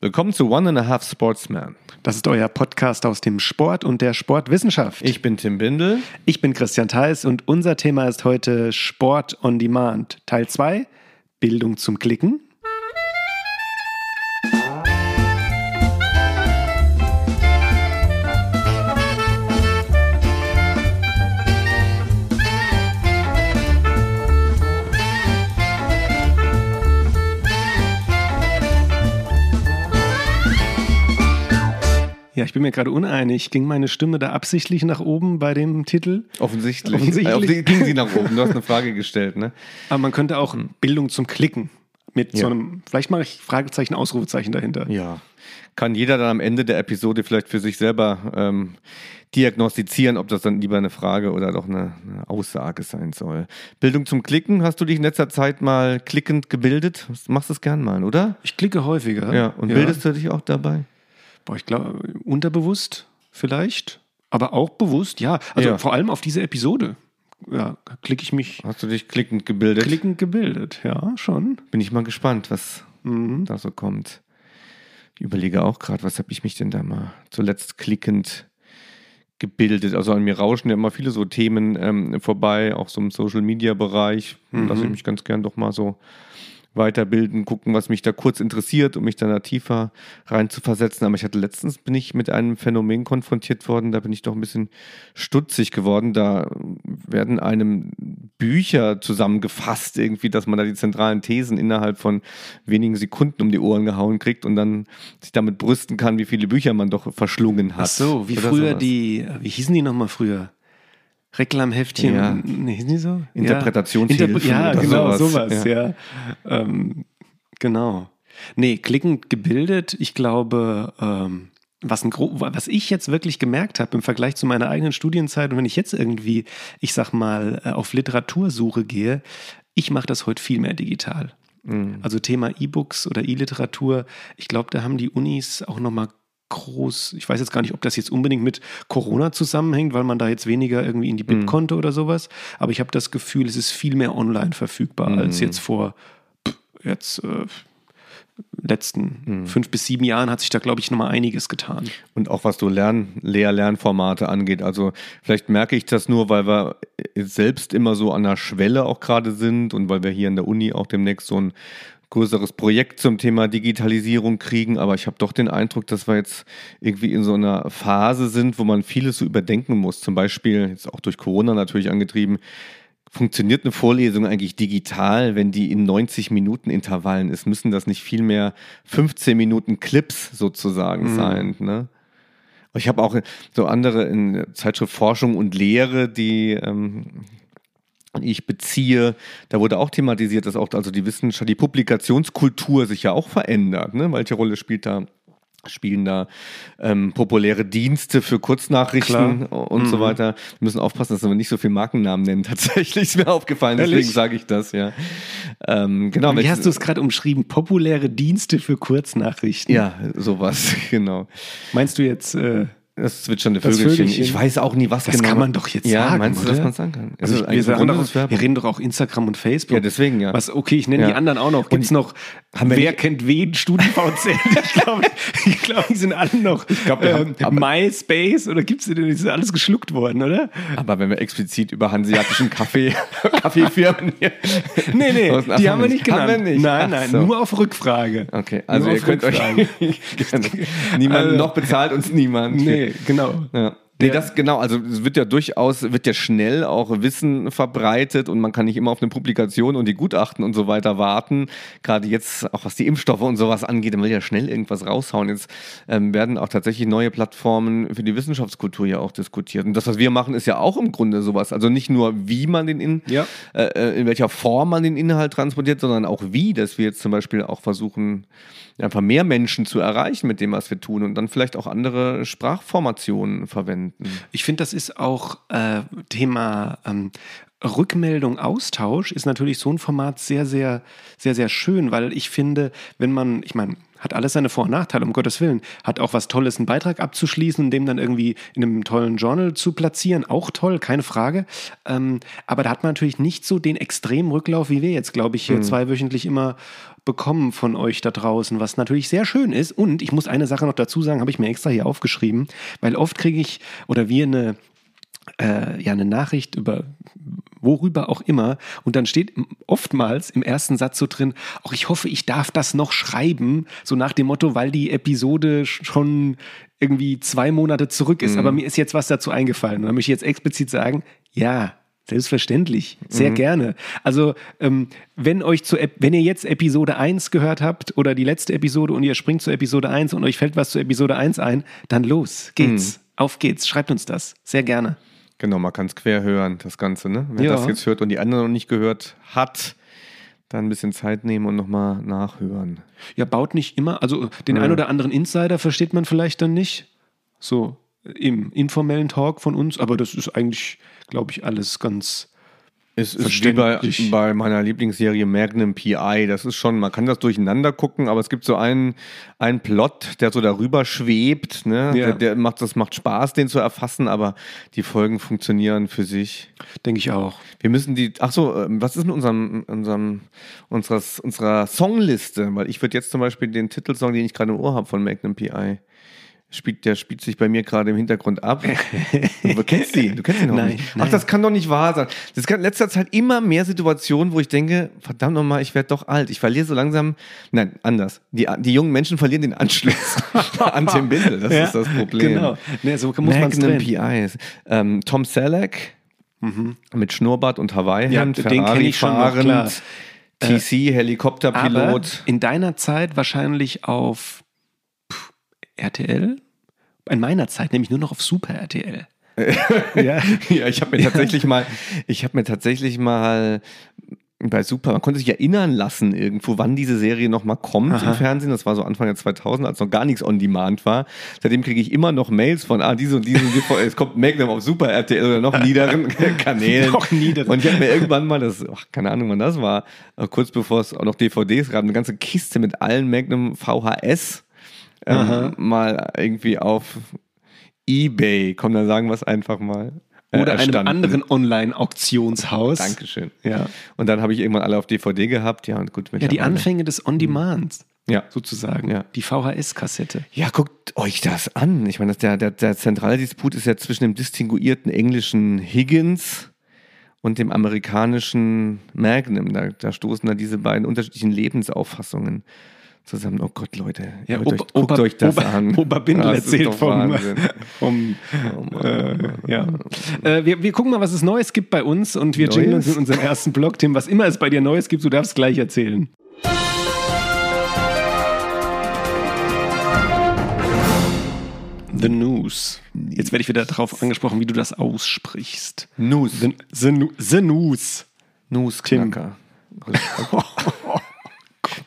Willkommen zu One and a Half Sportsman. Das ist euer Podcast aus dem Sport und der Sportwissenschaft. Ich bin Tim Bindel. Ich bin Christian Theis und unser Thema ist heute Sport on Demand. Teil 2, Bildung zum Klicken. Ja, ich bin mir gerade uneinig. Ging meine Stimme da absichtlich nach oben bei dem Titel? Offensichtlich. Offensichtlich. Die, ging sie nach oben. Du hast eine Frage gestellt, ne? Aber man könnte auch Bildung zum Klicken mit Ja. so einem, vielleicht mache ich Fragezeichen, Ausrufezeichen dahinter. Ja. Kann jeder dann am Ende der Episode vielleicht für sich selber ähm, diagnostizieren, ob das dann lieber eine Frage oder doch eine, eine Aussage sein soll. Bildung zum Klicken. Hast du dich in letzter Zeit mal klickend gebildet? Machst du es gern mal, oder? Ich klicke häufiger. Ja. Und bildest du dich auch dabei? Boah, ich glaube, unterbewusst vielleicht, aber auch bewusst, ja. Also Ja. vor allem auf diese Episode. Ja, klicke ich mich Hast du dich klickend gebildet? klickend gebildet. Ja, schon. Bin ich mal gespannt, was da so kommt. Ich überlege auch gerade, was habe ich mich denn da mal zuletzt klickend gebildet. Also an mir rauschen ja immer viele so Themen ähm, vorbei, auch so im Social-Media-Bereich. Lasse ich mich ganz gern doch mal so weiterbilden, gucken, was mich da kurz interessiert, um mich dann da tiefer rein zu versetzen. Aber ich hatte letztens, bin ich mit einem Phänomen konfrontiert worden, da bin ich doch ein bisschen stutzig geworden. Da werden einem Bücher zusammengefasst, irgendwie, dass man da die zentralen Thesen innerhalb von wenigen Sekunden um die Ohren gehauen kriegt und dann sich damit brüsten kann, wie viele Bücher man doch verschlungen hat. Ach so, wie Oder früher sowas. die, wie hießen die nochmal früher? Reklamheftchen. Ja. Nee, hießen die so? Interpretationshilfen Ja, oder genau, sowas. sowas, ja. Ähm, genau. Nee, klickend gebildet, ich glaube, ähm, was, ein was ich jetzt wirklich gemerkt habe im Vergleich zu meiner eigenen Studienzeit und wenn ich jetzt irgendwie, ich sag mal, äh, auf Literatursuche gehe, ich mache das heute viel mehr digital. Also Thema E-Books oder E-Literatur, ich glaube, da haben die Unis auch nochmal groß, ich weiß jetzt gar nicht, ob das jetzt unbedingt mit Corona zusammenhängt, weil man da jetzt weniger irgendwie in die BIP konnte oder sowas, aber ich habe das Gefühl, es ist viel mehr online verfügbar als jetzt vor jetzt äh, letzten fünf bis sieben Jahren hat sich da, glaube ich, nochmal einiges getan. Und auch was so Lern Lehr-Lernformate angeht. Also vielleicht merke ich das nur, weil wir selbst immer so an der Schwelle auch gerade sind und weil wir hier in der Uni auch demnächst so ein größeres Projekt zum Thema Digitalisierung kriegen. Aber ich habe doch den Eindruck, dass wir jetzt irgendwie in so einer Phase sind, wo man vieles so überdenken muss. Zum Beispiel, jetzt auch durch Corona natürlich angetrieben, Funktioniert eine Vorlesung eigentlich digital, wenn die in 90 Minuten Intervallen ist? Müssen das nicht viel mehr 15 Minuten Clips sozusagen sein? Ne? Ich habe auch so andere in Zeitschrift Forschung und Lehre, die ähm, ich beziehe, da wurde auch thematisiert, dass auch also die Wissenschaft, die Publikationskultur sich ja auch verändert. Ne? Welche Rolle spielt da? Spielen da ähm, populäre Dienste für Kurznachrichten Klar. und so weiter. Wir müssen aufpassen, dass wir nicht so viel Markennamen nennen. Tatsächlich ist mir aufgefallen, deswegen Ehrlich? sage ich das, ja. Ähm, genau. Wie hast du es gerade umschrieben? Populäre Dienste für Kurznachrichten. Ja, sowas, genau. Meinst du jetzt, äh, Das zwitschernde Das Vögelchen. Vögelchen. Ich weiß auch nie, was das genau. kann man doch jetzt ja, sagen, meinst du, oder? dass man sagen kann? Also das wir, sagen Bundeswerbung? wir reden doch auch Instagram und Facebook. Ja, deswegen, ja. Was, okay, ich nenne Ja. die anderen auch noch. Gibt es noch, haben wir wer nicht- kennt wen, StudiVZ? ich glaube, ich glaub, die sind alle noch glaub, wir haben- ähm, aber- MySpace oder gibt es die sind alles geschluckt worden, oder? Aber wenn wir explizit über hanseatischen Kaffee, Kaffeefirmen hier. Nee, nee, Ach, die haben wir nicht genannt. Haben wir nicht. Nein, nein, so. nur auf Rückfrage. Okay, also Nur ihr könnt euch Rückfrage. gerne. niemand Also- noch bezahlt uns niemand. Nee, genau. Ja. Nee, das genau, also es wird ja durchaus, wird ja schnell auch Wissen verbreitet und man kann nicht immer auf eine Publikation und die Gutachten und so weiter warten. Gerade jetzt, auch was die Impfstoffe und sowas angeht, man will ja schnell irgendwas raushauen. Jetzt ähm, werden auch tatsächlich neue Plattformen für die Wissenschaftskultur ja auch diskutiert. Und das, was wir machen, ist ja auch im Grunde sowas. Also nicht nur, wie man den in, Ja. äh, äh, in welcher Form man den Inhalt transportiert, sondern auch wie, dass wir jetzt zum Beispiel auch versuchen, einfach mehr Menschen zu erreichen mit dem, was wir tun und dann vielleicht auch andere Sprachformationen verwenden. Ich finde, das ist auch äh, Thema ähm, Rückmeldung, Austausch ist natürlich so ein Format sehr, sehr, sehr, sehr schön, weil ich finde, wenn man, ich meine, Hat alles seine Vor- und Nachteile, um Gottes Willen. Hat auch was Tolles, einen Beitrag abzuschließen und dem dann irgendwie in einem tollen Journal zu platzieren. Auch toll, keine Frage. Ähm, aber da hat man natürlich nicht so den extremen Rücklauf, wie wir jetzt, glaube ich, hier mhm. zweiwöchentlich immer bekommen von euch da draußen, was natürlich sehr schön ist. Und ich muss eine Sache noch dazu sagen, habe ich mir extra hier aufgeschrieben, weil oft kriege ich oder wir eine äh, ja eine Nachricht über worüber auch immer und dann steht oftmals im ersten Satz so drin, auch ich hoffe, ich darf das noch schreiben, so nach dem Motto, weil die Episode schon irgendwie zwei Monate zurück ist, mhm. aber mir ist jetzt was dazu eingefallen und da möchte ich jetzt explizit sagen, ja, Selbstverständlich, sehr mhm. gerne. Also, ähm, wenn euch zu, wenn ihr jetzt Episode 1 gehört habt oder die letzte Episode und ihr springt zu Episode 1 und euch fällt was zu Episode 1 ein, dann los, geht's. Mhm. Auf geht's, schreibt uns das. Sehr gerne. Genau, man kann es quer hören, das Ganze. Ne? Wer ja. das jetzt hört und die anderen noch nicht gehört hat, dann ein bisschen Zeit nehmen und nochmal nachhören. Ja, baut nicht immer, also den ja. ein oder anderen Insider versteht man vielleicht dann nicht. So im informellen Talk von uns, aber das ist eigentlich, glaube ich, alles ganz es ist wie bei, bei, meiner Lieblingsserie Magnum PI. Das ist schon, man kann das durcheinander gucken, aber es gibt so einen, einen Plot, der so darüber schwebt. Ne? Ja. Der, der, macht, das macht Spaß, den zu erfassen, aber die Folgen funktionieren für sich. Denke ich auch. Wir müssen die, ach so, ähm, was ist in unserem, unserem unseres, unserer Songliste? Weil ich würde jetzt zum Beispiel den Titelsong, den ich gerade im Ohr habe von Magnum PI, spielt, der spielt sich bei mir gerade im Hintergrund ab. Du kennst ihn, du kennst ihn noch nein, nicht. Ach, das kann doch nicht wahr sein. Es gibt in letzter Zeit immer mehr Situationen, wo ich denke, verdammt nochmal, ich werde doch alt. Ich verliere so langsam, nein, anders. Die, die jungen Menschen verlieren den Anschluss an Tim Bindel. Das ja, ist das Problem. Genau. Nee, so muss man es PIs. Ähm, Tom Selleck mhm. mit Schnurrbart und Hawaii-Hemd, ja, Ferrari fahrend, TC, äh, Helikopterpilot. in deiner Zeit wahrscheinlich auf RTL? In meiner Zeit nämlich nur noch auf Super RTL. ja. ja, ich habe mir tatsächlich mal, ich habe mir tatsächlich mal bei Super, man konnte sich erinnern lassen irgendwo, wann diese Serie nochmal kommt Aha. im Fernsehen. Das war so Anfang der 2000, als noch gar nichts on demand war. Seitdem kriege ich immer noch Mails von, ah, diese und diese, diese es kommt Magnum auf Super RTL oder noch niederen Kanälen. noch niederen. Und ich habe mir irgendwann mal, das, ach, keine Ahnung, wann das war, kurz bevor es auch noch DVDs gab, eine ganze Kiste mit allen Magnum VHS ähm, mal irgendwie auf Ebay, komm, dann sagen wir es einfach mal. Äh, Oder einem anderen Online-Auktionshaus. Dankeschön. Ja. Und dann habe ich irgendwann alle auf DVD gehabt. Ja, und gut. Ja, die Anfänge des On-Demands. Ja. Sozusagen. Ja. Die VHS-Kassette. Ja, guckt euch das an. Ich meine, der, der, der zentrale Disput ist ja zwischen dem distinguierten englischen Higgins und dem amerikanischen Magnum. Da, da stoßen da diese beiden unterschiedlichen Lebensauffassungen zusammen. Oh Gott, Leute, ja, Opa, euch, guckt Opa, euch das Opa, an. Opa Bindel das erzählt vom, vom oh äh, ja. Äh, wir, wir gucken mal, was es Neues gibt bei uns und wir jingeln uns in unserem ersten Blog. Tim, was immer es bei dir Neues gibt, du darfst gleich erzählen. The News. Jetzt werde ich wieder darauf angesprochen, wie du das aussprichst. News. The, the, the News. Newsknacker.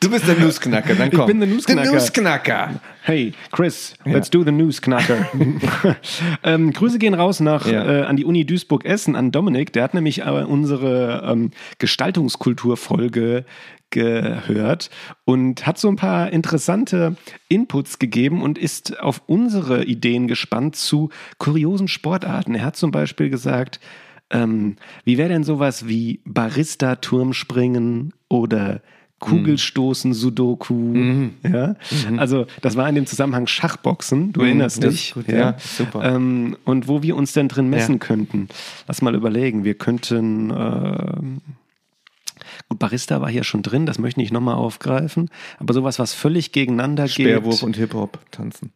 Du bist der Newsknacker, dann komm. Ich bin der Newsknacker. Der Newsknacker. Hey, Chris, ja. let's do the Newsknacker. ähm, Grüße gehen raus nach, ja. äh, an die Uni Duisburg-Essen, an Dominik. Der hat nämlich äh, unsere ähm, Gestaltungskultur-Folge gehört und hat so ein paar interessante Inputs gegeben und ist auf unsere Ideen gespannt zu kuriosen Sportarten. Er hat zum Beispiel gesagt, ähm, wie wäre denn sowas wie Barista-Turmspringen oder Kugelstoßen, Sudoku. Mhm. Ja? Mhm. Also das war in dem Zusammenhang Schachboxen, du mhm. erinnerst dich. Gut, ja. ja, super. Ähm, und wo wir uns denn drin messen ja. könnten. Lass mal überlegen. Wir könnten, äh, gut, Barista war hier schon drin, das möchte ich nochmal aufgreifen, aber sowas, was völlig gegeneinander Speerwurf geht. Speerwurf und Hip-Hop tanzen.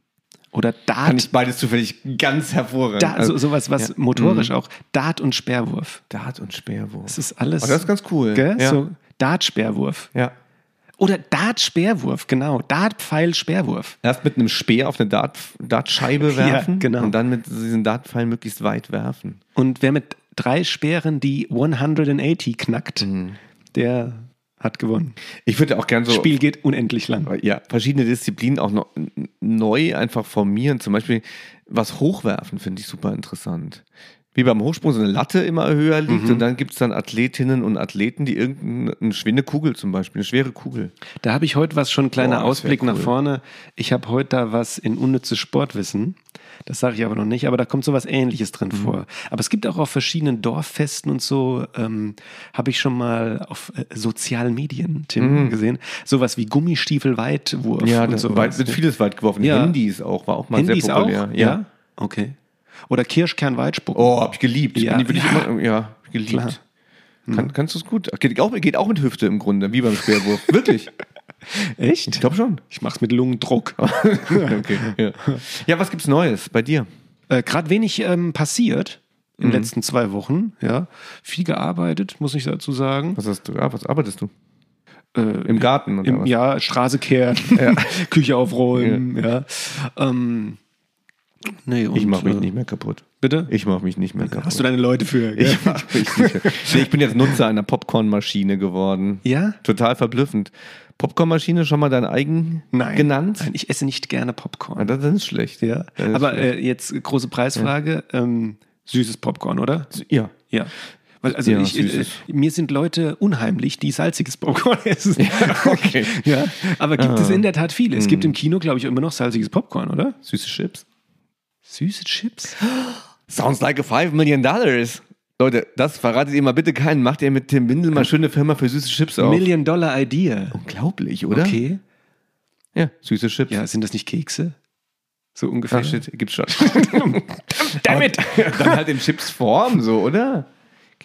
Oder Dart. Kann ich beides zufällig ganz hervorragend. Da, also, sowas, was ja. motorisch mhm. auch. Dart und Speerwurf. Dart und Speerwurf. Das ist alles. Oh, das ist ganz cool. Gell? Ja. So Dart-Speerwurf. Ja. Oder Dart-Speerwurf, genau. Dart-Pfeil-Speerwurf. Erst mit einem Speer auf eine Dart, Dartscheibe werfen ja, genau. und dann mit diesen Dartpfeil möglichst weit werfen. Und wer mit drei Speeren die 180 knackt, mhm. der hat gewonnen. Ich würde auch gerne so. Das Spiel geht unendlich lang. Ja, verschiedene Disziplinen auch noch neu einfach formieren. Zum Beispiel was hochwerfen finde ich super interessant wie beim Hochsprung so eine Latte immer höher liegt und dann gibt es dann Athletinnen und Athleten, die irgendeine schwere Kugel zum Beispiel, eine schwere Kugel. Da habe ich heute was schon, kleiner Boah, das Ausblick wär nach cool. vorne. Ich habe heute da was in unnützes Sportwissen. Das sage ich aber noch nicht, aber da kommt sowas ähnliches drin Mhm. vor. Aber es gibt auch auf verschiedenen Dorffesten und so, ähm, habe ich schon mal auf äh, sozialen Medien, Tim, gesehen. Sowas wie Gummistiefel Weitwurf Mhm. Ja, das sowas. weit, wird vieles weit geworfen. Ja. Handys auch, war auch mal Handys sehr populär. auch? Ja. Okay. Oder Kirschkernweitspucken. Oh, hab ich geliebt. Ja. Bin, bin ich Ja. immer, ja, geliebt. Klar. Mhm. Kann, kannst du es gut? Geht auch, geht auch mit Hüfte im Grunde, wie beim Speerwurf. Wirklich? Echt? Ich glaube schon. Ich mach's mit Lungendruck. okay. Ja. ja, was gibt's Neues bei dir? Äh, Gerade wenig ähm, passiert Mhm. in den letzten zwei Wochen. Ja, viel gearbeitet, muss ich dazu sagen. Was hast du? Ah, was arbeitest du? Äh, Im Garten oder Im, was? ja, Straße kehren, Küche aufräumen, ja. Ähm, nee, Ich mache mich äh, nicht mehr kaputt. Bitte? Ich mache mich nicht mehr kaputt. Hast du deine Leute für? gell? ich, mach mich nicht mehr. nee, ich bin jetzt Nutzer einer Popcornmaschine geworden. ja? Total verblüffend. Popcornmaschine schon mal dein eigen Nein. genannt? Nein, ich esse nicht gerne Ah, Popcorn. das ist schlecht. Ja. Das Aber schlecht. äh, jetzt große Preisfrage: ähm, süßes Popcorn, oder? ja. Ja. Weil, also Ja, ich, äh, mir sind Leute unheimlich, die salziges Popcorn essen. okay. Ja, aber gibt Ah. es in der Tat viele. Es gibt Hm. im Kino, glaube ich, immer noch salziges Popcorn, oder? Süße Chips. Süße Chips? Sounds like a five million dollars. Leute, das verratet ihr mal bitte keinen. Macht ihr mit Tim Windel mal schöne Firma für süße Chips auf. Million Dollar Idea. Unglaublich, oder? Okay. Ja, süße Chips. Ja, sind das nicht Kekse? So ungefähr. Shit, gibt's schon. Damit! Dann halt in Chipsform, so, oder?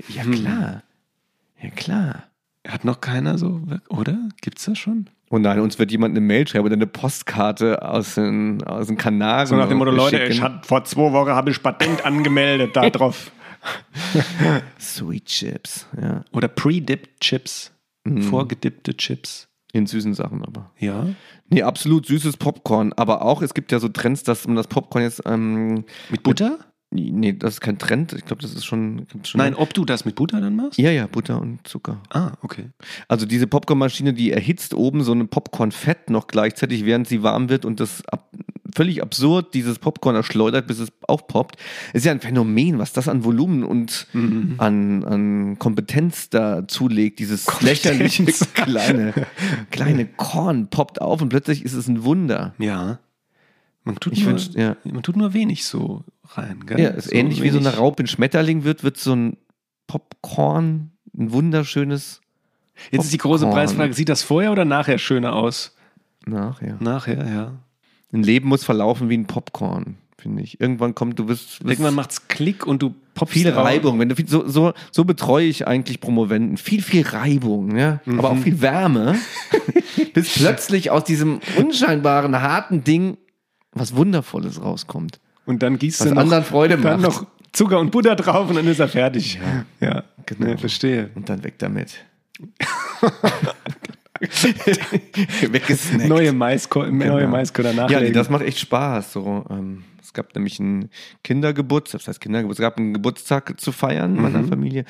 Ja, klar. Ja, klar. Hat noch keiner so, oder? Gibt's das schon? Oh nein, uns wird jemand eine Mail schreiben oder eine Postkarte aus den, aus den Kanaren. So nach dem Motto, Leute, ich hat, vor zwei Wochen habe ich Patent angemeldet da drauf. Sweet Chips, ja. Oder pre-dipped Chips. Vorgedippte Chips. In süßen Sachen aber. Ja. Nee, absolut süßes Popcorn. Aber auch, es gibt ja so Trends, dass man das Popcorn jetzt. Ähm, Mit Butter? Nee, das ist kein Trend. Ich glaube, das ist schon. schon Nein, ob du das mit Butter dann machst? Ja, ja, Butter und Zucker. Ah, okay. Also diese Popcornmaschine, die erhitzt oben so ein Popcornfett noch gleichzeitig, während sie warm wird und das ab, völlig absurd dieses Popcorn erschleudert, bis es aufpoppt. Ist ja ein Phänomen, was das an Volumen und an, an Kompetenz da zulegt. Dieses lächerliche kleine, kleine Korn poppt auf und plötzlich ist es ein Wunder. Ja. Man tut, Ich nur, wünsch- ja. man tut nur wenig so rein, gell? Ja, ist ähnlich wie so eine wenig- Raupe in Schmetterling wird, wird so ein Popcorn, ein wunderschönes Jetzt ist die große. Preisfrage, sieht das vorher oder nachher schöner aus? nachher. Nachher, ja. Ein Leben muss verlaufen wie ein Popcorn, finde ich. Irgendwann kommt, du wirst, Irgendwann macht's Klick und du poppst viel. Reibung. Wenn du viel, so, so, so betreue ich eigentlich Promoventen. Viel, viel Reibung, ja? aber auch viel Wärme, bis plötzlich aus diesem unscheinbaren, harten Ding was Wundervolles rauskommt. Und dann gießt Was du noch, anderen Freude dann macht. noch Zucker und Butter drauf und dann ist er fertig. Ja, ja genau. Ja, verstehe. Und dann weg damit. Weggesnackt. Neue Maiskörner neue Genau. Maiskörner Ja, nachlegen. nee, das macht echt Spaß. So, ähm, es gab nämlich einen Kindergeburtstag, das heißt Kindergeburtstag, es gab einen Geburtstag zu feiern Mhm. meiner Familie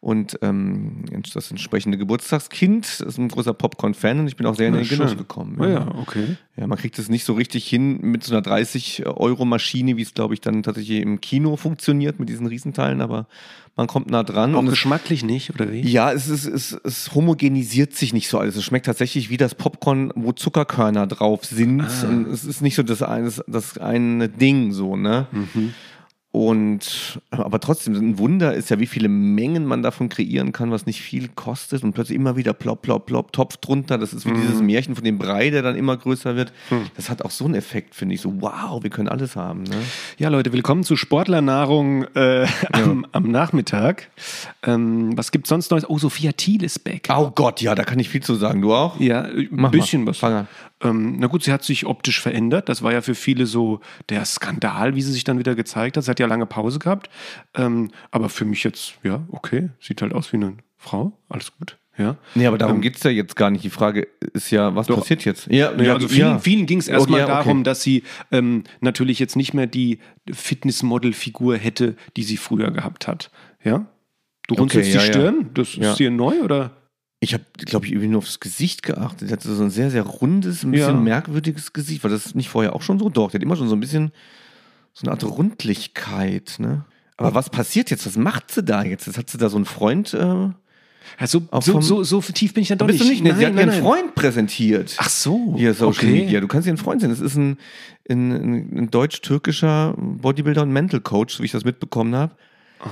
und ähm, das entsprechende Geburtstagskind ist ein großer Popcorn-Fan und ich bin auch sehr in Na, den Genuss schön. gekommen. Oh ja, okay. Ja, man kriegt es nicht so richtig hin mit so einer 30-Euro-Maschine, wie es, glaube ich, dann tatsächlich im Kino funktioniert mit diesen Riesenteilen, aber man kommt nah dran. Auch und es, geschmacklich nicht, oder wie? ja, es, ist, es, es homogenisiert sich nicht so alles. Es schmeckt tatsächlich wie das Popcorn, wo Zuckerkörner drauf sind. Ah. Und es ist nicht so das eine, das eine Ding so, ne? Mhm. Und aber trotzdem, ein Wunder ist ja, wie viele Mengen man davon kreieren kann, was nicht viel kostet und plötzlich immer wieder plopp, plopp, plopp, Topf drunter. Das ist wie Mhm. dieses Märchen von dem Brei, der dann immer größer wird. Hm. Das hat auch so einen Effekt, finde ich. So, wow, wir können alles haben. Ne? Ja, Leute, willkommen zu Sportlernahrung äh, am, am Nachmittag. Ähm, was gibt's sonst Neues? Oh, Sophia Thiel ist back. Oh Gott, ja, da kann ich viel zu sagen. Du auch? Ja, ein bisschen mal. was. Fang an. Ähm, na gut, sie hat sich optisch verändert. Das war ja für viele so der Skandal, wie sie sich dann wieder gezeigt hat. Sie hat ja lange Pause gehabt. Ähm, aber für mich jetzt, ja, okay. Sieht halt aus wie eine Frau. Alles gut. Ja. Nee, aber darum Ähm, geht's ja jetzt gar nicht. Die Frage ist ja, was Doch. passiert jetzt? Ja, Ja, also vielen, ja. vielen ging es erstmal Oh, ja, okay. darum, dass sie ähm, natürlich jetzt nicht mehr die Fitnessmodel-Figur hätte, die sie früher gehabt hat. Ja? Du runzelst Okay, die ja, ja. Stirn? Das Ja. ist dir neu oder? Ich habe, glaube ich, irgendwie nur aufs Gesicht geachtet. Sie hatte so ein sehr, sehr rundes, ein bisschen Ja. merkwürdiges Gesicht. War das nicht vorher auch schon so? Doch, der hat immer schon so ein bisschen so eine Art Rundlichkeit, ne? Aber was passiert jetzt? Was macht sie da jetzt? Jetzt hat sie da so einen Freund. Äh, Auch so, vom- so, so tief bin ich dann doch bist nicht. du nicht? Nee, sie hat nein, ihren nein. Freund präsentiert. Ach so. Hier Social okay. Media. Du kannst ihren Freund sein. Das ist ein, ein, ein, ein deutsch-türkischer Bodybuilder und Mental Coach, so wie ich das mitbekommen habe.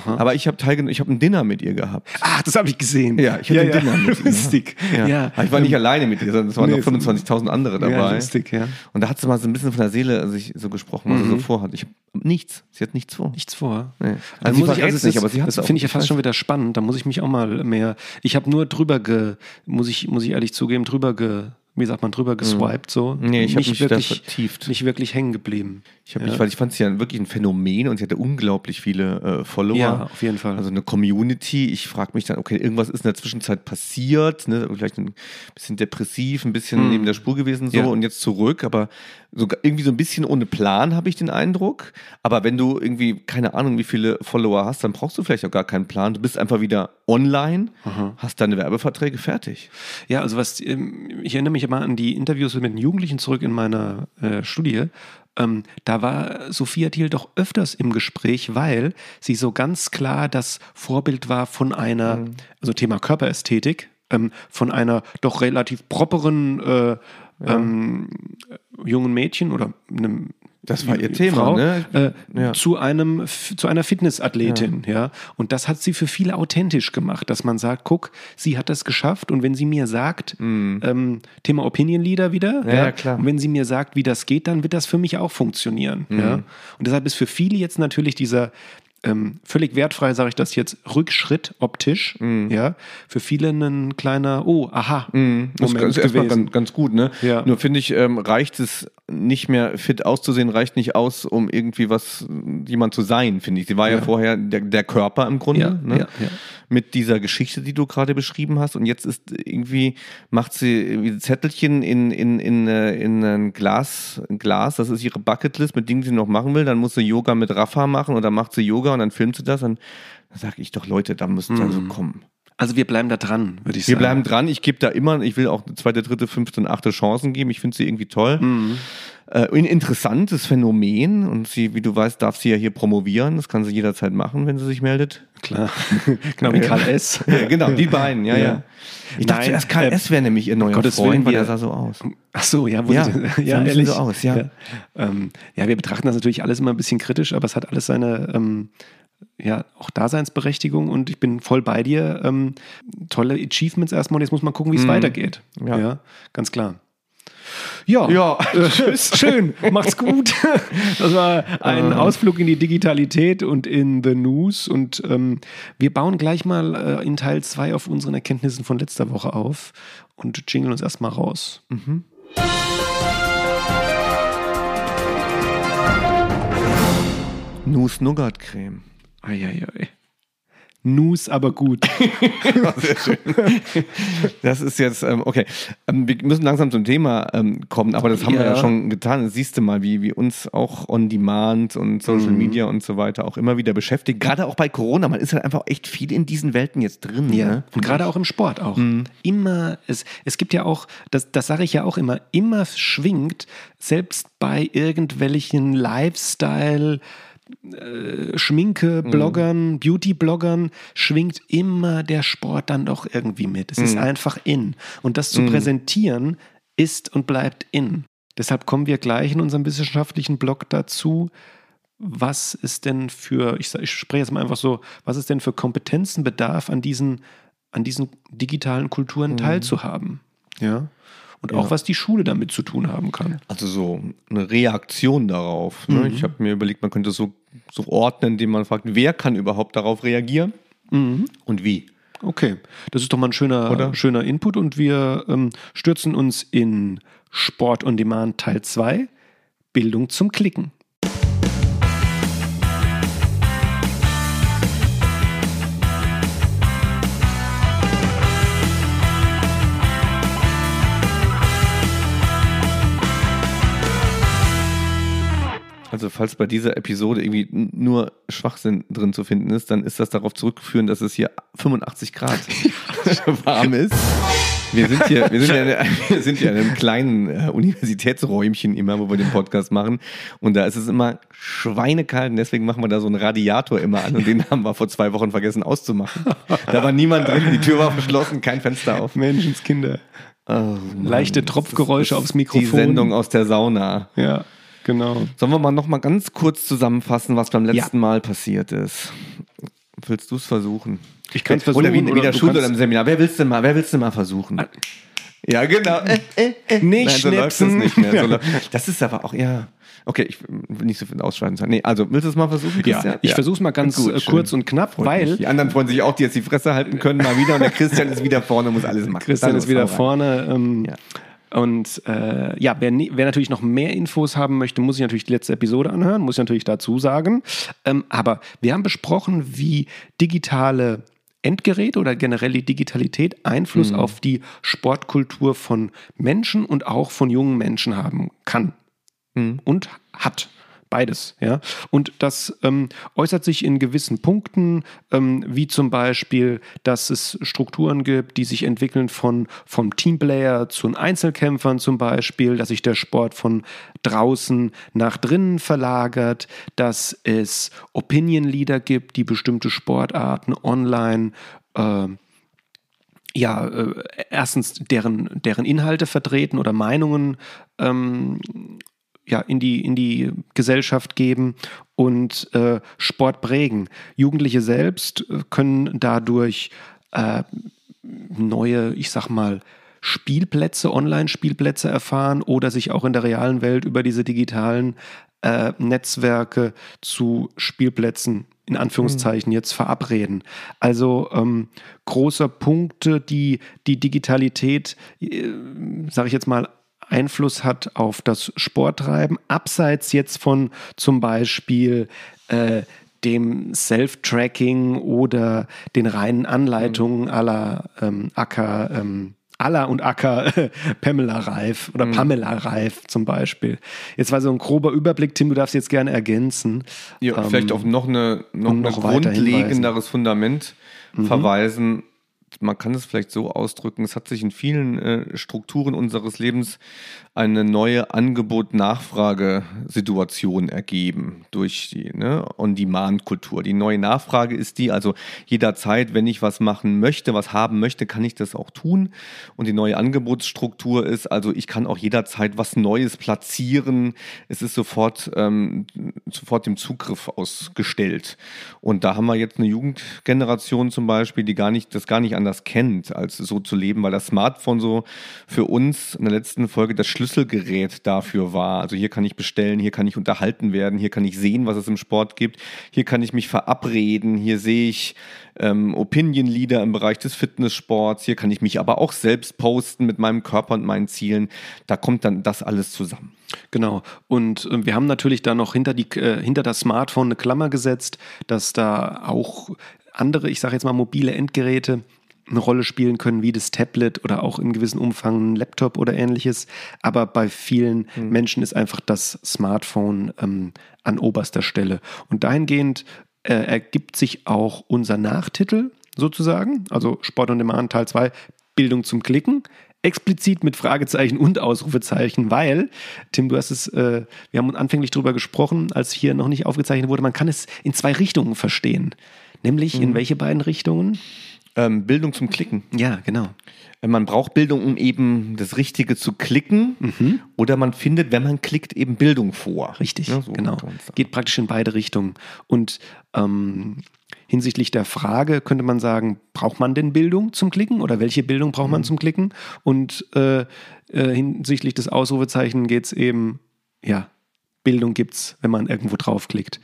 Aber ich habe teilgenommen, ich habe ein Dinner mit ihr gehabt. Ach, das habe ich gesehen. Ja, ich hatte ein Dinner mit ihr. Lustig. Ja. Ja. Ich war nicht alleine mit ihr, sondern es waren Nee, noch 25.000 andere dabei. Ja, lustig, ja. Und da hat sie mal so ein bisschen von der Seele sich so gesprochen, was sie so vorhat. Ich habe nichts. Sie hat nichts vor. Nichts vor. Nee. Also Also sie muss ich, also es nicht, aber sie hat's das finde ich ja fast schon wieder spannend. Da muss ich mich auch mal mehr. Ich habe nur drüber ge, muss ich, muss ich ehrlich zugeben, drüber ge, wie sagt man, drüber geswiped so. Nee, ich hab mich wirklich, vertieft. nicht wirklich hängen geblieben. Ich habe mich, weil ich fand sie ja wirklich ein Phänomen und sie hatte unglaublich viele äh, Follower. Ja, auf jeden Fall. Also eine Community. Ich frage mich dann, okay, irgendwas ist in der Zwischenzeit passiert, ne? vielleicht ein bisschen depressiv, ein bisschen neben der Spur gewesen so Hm. Ja. und jetzt zurück, aber sogar irgendwie so ein bisschen ohne Plan habe ich den Eindruck. Aber wenn du irgendwie keine Ahnung, wie viele Follower hast, dann brauchst du vielleicht auch gar keinen Plan. Du bist einfach wieder online, hast deine Werbeverträge fertig. Ja, also was, ähm, ich erinnere mich immer an die Interviews mit den Jugendlichen zurück in meiner äh, Studie. Ähm, da war Sophia Thiel doch öfters im Gespräch, weil sie so ganz klar das Vorbild war von einer, also Thema Körperästhetik, ähm, von einer doch relativ properen äh, ähm, jungen Mädchen oder einem Das war ihr Thema, Frau, ne? äh, Ja. zu einem zu einer Fitnessathletin, ja. Und das hat sie für viele authentisch gemacht, dass man sagt, guck, sie hat das geschafft und wenn sie mir sagt, ähm, Thema Opinion Leader wieder, Mhm. Ja, ja, klar. Und wenn sie mir sagt, wie das geht, dann wird das für mich auch funktionieren, Mhm. ja. Und deshalb ist für viele jetzt natürlich dieser ähm, völlig wertfrei sage ich das jetzt Rückschritt optisch, Mhm. ja, für viele ein kleiner Oh, aha, Das ist Moment erstmal ganz, ganz gut, ne? Ja. Nur finde ich, ähm, reicht es nicht mehr fit auszusehen, reicht nicht aus, um irgendwie was, jemand zu sein, finde ich. Sie war ja, Ja. vorher der, der Körper im Grunde, Ja, ne? ja. Mit dieser Geschichte, die du gerade beschrieben hast. Und jetzt ist irgendwie, macht sie Zettelchen in, in, in, äh, in ein Glas, ein Glas, das ist ihre Bucketlist mit Dingen, die sie noch machen will. Dann muss sie Yoga mit Rafa machen oder macht sie Yoga und dann filmt sie das. Und dann sage ich doch, Leute, da müsst ihr also kommen. Also wir bleiben da dran, würde ich Wir sagen. bleiben dran. Ich gebe da immer, ich will auch eine zweite, dritte, fünfte und achte Chancen geben. Ich finde sie irgendwie toll. Mhm. Äh, ein interessantes Phänomen. Und sie, wie du weißt, darf sie ja hier promovieren. Das kann sie jederzeit machen, wenn sie sich meldet. Klar. genau wie Karl S. Ja, genau, die beiden, ja, ja. Ja. Ich dachte Nein, zuerst, Karl äh, S. wäre nämlich ihr neuer Gottes Freund, Willen, weil wir- der sah so aus. Ach so, ja, wo Ja, ja, bisschen ehrlich. so aus, ja. Ja. Ähm, ja, wir betrachten das natürlich alles immer ein bisschen kritisch, aber es hat alles seine, ähm, ja, auch Daseinsberechtigung und ich bin voll bei dir. Ähm, tolle Achievements erstmal und jetzt muss man gucken, wie es weitergeht. Mhm. Ja. Ja. ganz klar. Ja, Ja. äh, schön, macht's gut. Das war ein Ausflug in die Digitalität und in The News und ähm, wir bauen gleich mal äh, in Teil 2 auf unseren Erkenntnissen von letzter Woche auf und jingeln uns erstmal raus. Nuss Nougat Creme. Eieiei. News, aber gut. Sehr schön. Das ist jetzt, ähm, okay. Ähm, wir müssen langsam zum Thema ähm, kommen, aber das haben wir ja Ja. schon getan. Das siehst du mal, wie, wie uns auch On Demand und Social Mhm. Media und so weiter auch immer wieder beschäftigt. Gerade auch bei Corona. Man ist halt einfach echt viel in diesen Welten jetzt drin. Ja, Ne? und gerade auch im Sport auch. Immer, es, es gibt ja auch, das, das sage ich ja auch immer, immer schwingt, selbst bei irgendwelchen Lifestyle- äh, Schminke-Bloggern, Beauty-Bloggern schwingt immer der Sport dann doch irgendwie mit. Es ist einfach in. Und das zu präsentieren ist und bleibt in. Deshalb kommen wir gleich in unserem wissenschaftlichen Blog dazu, was ist denn für, ich, ich spreche jetzt mal einfach so, was ist denn für Kompetenzen bedarf, an diesen, an diesen digitalen Kulturen teilzuhaben? Ja. Und auch was die Schule damit zu tun haben kann. Also so eine Reaktion darauf. Ne? Mhm. Ich habe mir überlegt, man könnte so, so ordnen, indem man fragt, wer kann überhaupt darauf reagieren und wie. Okay, das ist doch mal ein schöner, Oder? schöner Input und wir ähm, stürzen uns in Sport on Demand Teil 2, Bildung zum Klicken. Also falls bei dieser Episode irgendwie nur Schwachsinn drin zu finden ist, dann ist das darauf zurückzuführen, dass es hier 85 Grad warm ist. Wir sind hier, wir sind ja, wir sind ja in einem kleinen äh, Universitätsräumchen immer, wo wir den Podcast machen. Und da ist es immer schweinekalt und deswegen machen wir da so einen Radiator immer an und den haben wir vor zwei Wochen vergessen auszumachen. Da war niemand drin, die Tür war verschlossen, kein Fenster auf. Menschenskinder. Oh, Leichte Tropfgeräusche aufs Mikrofon. Die Sendung aus der Sauna. Ja, genau. Sollen wir mal noch mal ganz kurz zusammenfassen, was beim letzten Mal passiert ist? Willst du es versuchen? Ich kann's Oder versuchen, wie, wie oder der Schule oder im Seminar. Wer willst du mal? Wer willst du mal versuchen? Ja, genau. Äh, äh, äh. Nicht Nein, so läuft das schnipsen. nicht mehr. So das ist aber auch, ja. Okay, ich will nicht so viel ausschreiben. Nee, also willst du es mal versuchen? Ja, Christian? ich versuche es mal ganz Gut, äh, schön. kurz und knapp, Freut weil mich. Die anderen freuen sich auch, die jetzt die Fresse halten können, mal wieder. Und der Christian ist wieder vorne, muss alles machen. Christian Dann ist wieder vorne. Ähm, Ja. Und äh, ja, wer, wer natürlich noch mehr Infos haben möchte, muss sich natürlich die letzte Episode anhören, muss ich natürlich dazu sagen. Ähm, aber wir haben besprochen, wie digitale Endgeräte oder generell die Digitalität Einfluss Mhm. auf die Sportkultur von Menschen und auch von jungen Menschen haben kann Mhm. und hat. Beides, ja. Und das ähm, äußert sich in gewissen Punkten, ähm, wie zum Beispiel, dass es Strukturen gibt, die sich entwickeln von vom Teamplayer zu Einzelkämpfern zum Beispiel, dass sich der Sport von draußen nach drinnen verlagert, dass es Opinion Leader gibt, die bestimmte Sportarten online äh, ja, äh, erstens deren, deren Inhalte vertreten oder Meinungen ähm, ja, in, die, in die Gesellschaft geben und äh, Sport prägen. Jugendliche selbst äh, können dadurch äh, neue, ich sag mal, Spielplätze, Online-Spielplätze erfahren oder sich auch in der realen Welt über diese digitalen äh, Netzwerke zu Spielplätzen in Anführungszeichen jetzt verabreden. Also ähm, großer Punkte, die die Digitalität, äh, sage ich jetzt mal, Einfluss hat auf das Sporttreiben, abseits jetzt von zum Beispiel äh, dem Self-Tracking oder den reinen Anleitungen aller ähm, Acker, ähm, aller und Acker Pamela Reif oder Pamela Reif zum Beispiel. Jetzt war so ein grober Überblick, Tim, du darfst jetzt gerne ergänzen. Ja, Ähm, vielleicht auf noch, eine, noch, ein noch grundlegenderes Fundament Mhm. verweisen. Man kann es vielleicht so ausdrücken, es hat sich in vielen äh, Strukturen unseres Lebens eine neue Angebot-Nachfrage-Situation ergeben durch die ne, On-Demand-Kultur. Die neue Nachfrage ist die, also jederzeit, wenn ich was machen möchte, was haben möchte, kann ich das auch tun. Und die neue Angebotsstruktur ist, also ich kann auch jederzeit was Neues platzieren. Es ist sofort, ähm, sofort dem Zugriff ausgestellt. Und da haben wir jetzt eine Jugendgeneration zum Beispiel, die gar nicht, das gar nicht anders kennt, als so zu leben, weil das Smartphone so für uns in der letzten Folge das Schlüsselgerät dafür war. Also hier kann ich bestellen, hier kann ich unterhalten werden, hier kann ich sehen, was es im Sport gibt, hier kann ich mich verabreden, hier sehe ich ähm, Opinion Leader im Bereich des Fitnesssports, hier kann ich mich aber auch selbst posten mit meinem Körper und meinen Zielen. Da kommt dann das alles zusammen. Genau. Und äh, wir haben natürlich da noch hinter, die, äh, hinter das Smartphone eine Klammer gesetzt, dass da auch andere, ich sage jetzt mal mobile Endgeräte eine Rolle spielen können, wie das Tablet oder auch in gewissem Umfang ein Laptop oder ähnliches. Aber bei vielen Menschen ist einfach das Smartphone ähm, an oberster Stelle. Und dahingehend äh, ergibt sich auch unser Nachtitel sozusagen, also Sport on Demand Teil 2, Bildung zum Klicken, explizit mit Fragezeichen und Ausrufezeichen, weil, Tim, du hast es, äh, wir haben anfänglich darüber gesprochen, als hier noch nicht aufgezeichnet wurde, man kann es in zwei Richtungen verstehen. Nämlich in welche beiden Richtungen? Ähm, Bildung zum Klicken. Ja, genau. Äh, Man braucht Bildung, um eben das Richtige zu klicken. Oder man findet, wenn man klickt, eben Bildung vor. Richtig, Ja, so genau. Geht praktisch in beide Richtungen. Und ähm, hinsichtlich der Frage könnte man sagen, braucht man denn Bildung zum Klicken oder welche Bildung braucht Mhm. man zum Klicken? Und äh, äh, hinsichtlich des Ausrufezeichen geht es eben, ja, Bildung gibt es, wenn man irgendwo draufklickt.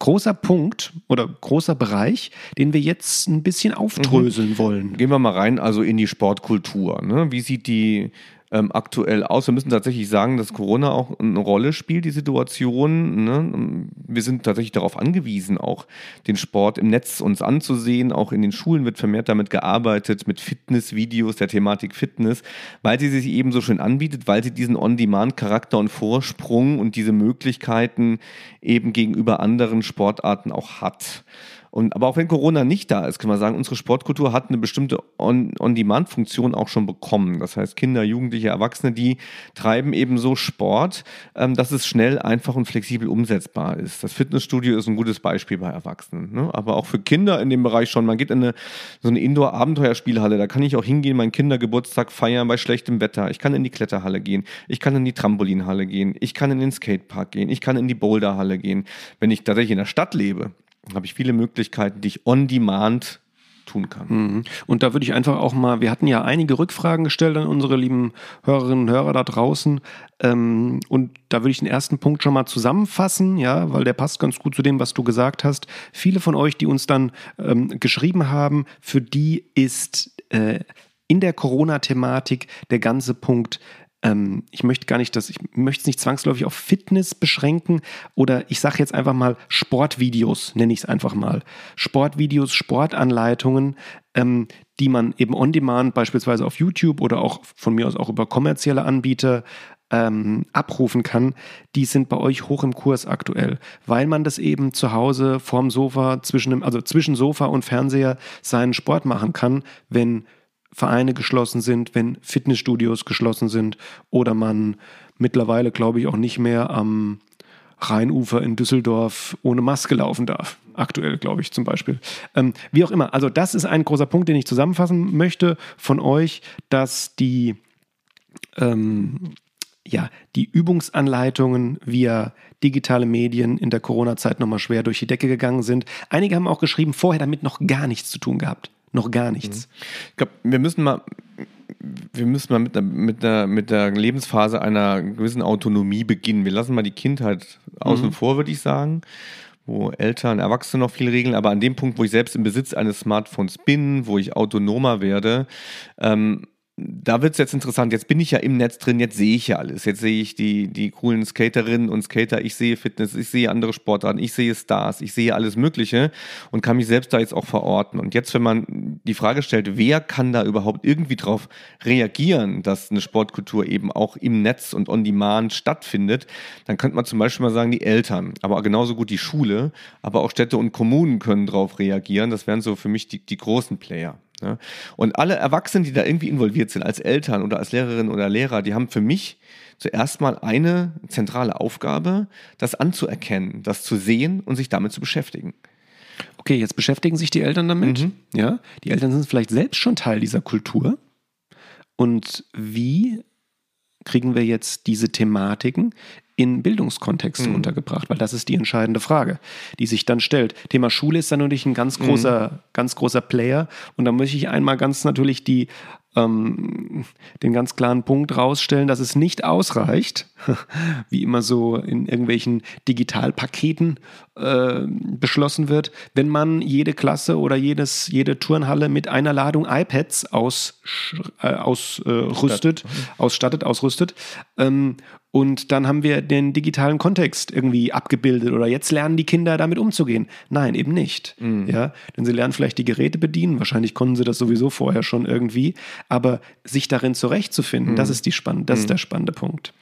Großer Punkt oder großer Bereich, den wir jetzt ein bisschen Mhm. aufdröseln wollen. Gehen wir mal rein, also in die Sportkultur. Ne? Wie sieht die ähm, aktuell aus? Wir müssen tatsächlich sagen, dass Corona auch eine Rolle spielt, die Situation. Ne? Wir sind tatsächlich darauf angewiesen, auch den Sport im Netz uns anzusehen. Auch in den Schulen wird vermehrt damit gearbeitet, mit Fitnessvideos der Thematik Fitness, weil sie sich eben so schön anbietet, weil sie diesen On-Demand-Charakter und Vorsprung und diese Möglichkeiten eben gegenüber anderen Sportarten auch hat. Und, aber auch wenn Corona nicht da ist, kann man sagen, unsere Sportkultur hat eine bestimmte On-Demand-Funktion auch schon bekommen. Das heißt, Kinder, Jugendliche, Erwachsene, die treiben eben so Sport, ähm, dass es schnell, einfach und flexibel umsetzbar ist. Das Fitnessstudio ist ein gutes Beispiel bei Erwachsenen. Ne? Aber auch für Kinder in dem Bereich schon. Man geht in eine, so eine Indoor-Abenteuerspielhalle, da kann ich auch hingehen, meinen Kindergeburtstag feiern bei schlechtem Wetter. Ich kann in die Kletterhalle gehen, ich kann in die Trampolinhalle gehen, ich kann in den Skatepark gehen, ich kann in die Boulderhalle gehen. Wenn ich tatsächlich in der Stadt lebe, habe ich viele Möglichkeiten, die ich on demand tun kann. Mhm. Und da würde ich einfach auch mal, wir hatten ja einige Rückfragen gestellt an unsere lieben Hörerinnen und Hörer da draußen. Ähm, und da würde ich den ersten Punkt schon mal zusammenfassen, ja, weil der passt ganz gut zu dem, was du gesagt hast. Viele von euch, die uns dann ähm, geschrieben haben, für die ist äh, in der Corona-Thematik der ganze Punkt ähm, ich möchte gar nicht, dass ich möchte es nicht zwangsläufig auf Fitness beschränken oder ich sage jetzt einfach mal Sportvideos, nenne ich es einfach mal. Sportvideos, Sportanleitungen, ähm, die man eben on demand beispielsweise auf YouTube oder auch von mir aus auch über kommerzielle Anbieter ähm, abrufen kann, die sind bei euch hoch im Kurs aktuell, weil man das eben zu Hause vorm Sofa, zwischen dem, also zwischen Sofa und Fernseher seinen Sport machen kann, wenn Vereine geschlossen sind, wenn Fitnessstudios geschlossen sind oder man mittlerweile, glaube ich, auch nicht mehr am Rheinufer in Düsseldorf ohne Maske laufen darf. Aktuell, glaube ich, zum Beispiel. Ähm, wie auch immer. Also, das ist ein großer Punkt, den ich zusammenfassen möchte von euch, dass die, ähm, ja, die Übungsanleitungen via digitale Medien in der Corona-Zeit nochmal schwer durch die Decke gegangen sind. Einige haben auch geschrieben, vorher damit noch gar nichts zu tun gehabt. Noch gar nichts. Mhm. Ich glaube, wir müssen mal, wir müssen mal mit der, mit, der, mit der Lebensphase einer gewissen Autonomie beginnen. Wir lassen mal die Kindheit außen mhm. vor, würde ich sagen wo Eltern, Erwachsene noch viel regeln, aber an dem Punkt, wo ich selbst im Besitz eines Smartphones bin, wo ich autonomer werde, ähm, da wird es jetzt interessant. Jetzt bin ich ja im Netz drin, jetzt sehe ich ja alles. Jetzt sehe ich die, die coolen Skaterinnen und Skater, ich sehe Fitness, ich sehe andere Sportarten, ich sehe Stars, ich sehe alles Mögliche und kann mich selbst da jetzt auch verorten. Und jetzt, wenn man die Frage stellt, wer kann da überhaupt irgendwie drauf reagieren, dass eine Sportkultur eben auch im Netz und on demand stattfindet, dann könnte man zum Beispiel mal sagen, die Eltern, aber genauso gut die Schule, aber auch Städte und Kommunen können darauf reagieren. Das wären so für mich die, die großen Player. Ja? Und alle Erwachsenen, die da irgendwie involviert sind, als Eltern oder als Lehrerinnen oder Lehrer, die haben für mich zuerst mal eine zentrale Aufgabe, das anzuerkennen, das zu sehen und sich damit zu beschäftigen. Okay, jetzt beschäftigen sich die Eltern damit. Mhm. Ja, die Eltern sind vielleicht selbst schon Teil dieser Kultur. Und wie kriegen wir jetzt diese Thematiken in Bildungskontexten mhm. untergebracht? Weil das ist die entscheidende Frage, die sich dann stellt. Thema Schule ist dann natürlich ein ganz großer, mhm. ganz großer Player. Und da möchte ich einmal ganz natürlich die ähm, den ganz klaren Punkt rausstellen, dass es nicht ausreicht, wie immer so in irgendwelchen Digitalpaketen äh, beschlossen wird, wenn man jede Klasse oder jedes, jede Turnhalle mit einer Ladung iPads aus, äh, ausrüstet, äh, ausstattet, ausrüstet. Ähm, und dann haben wir den digitalen Kontext irgendwie abgebildet oder jetzt lernen die Kinder damit umzugehen. Nein, eben nicht. Mhm. Ja, denn sie lernen vielleicht die Geräte bedienen. Wahrscheinlich konnten sie das sowieso vorher schon irgendwie. Aber sich darin zurechtzufinden, mhm. das ist die spann das mhm. ist der spannende Punkt.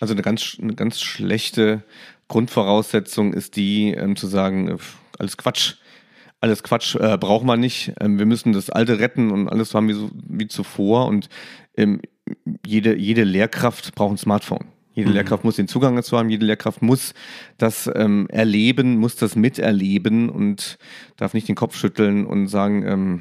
Also eine ganz, eine ganz schlechte Grundvoraussetzung ist die, ähm, zu sagen, äh, alles Quatsch. Alles Quatsch äh, braucht man nicht. Ähm, wir müssen das Alte retten und alles haben wie, so, wie zuvor. Und ähm, jede, jede Lehrkraft braucht ein Smartphone. Jede mhm. Lehrkraft muss den Zugang dazu haben, jede Lehrkraft muss das ähm, erleben, muss das miterleben und darf nicht den Kopf schütteln und sagen, ähm,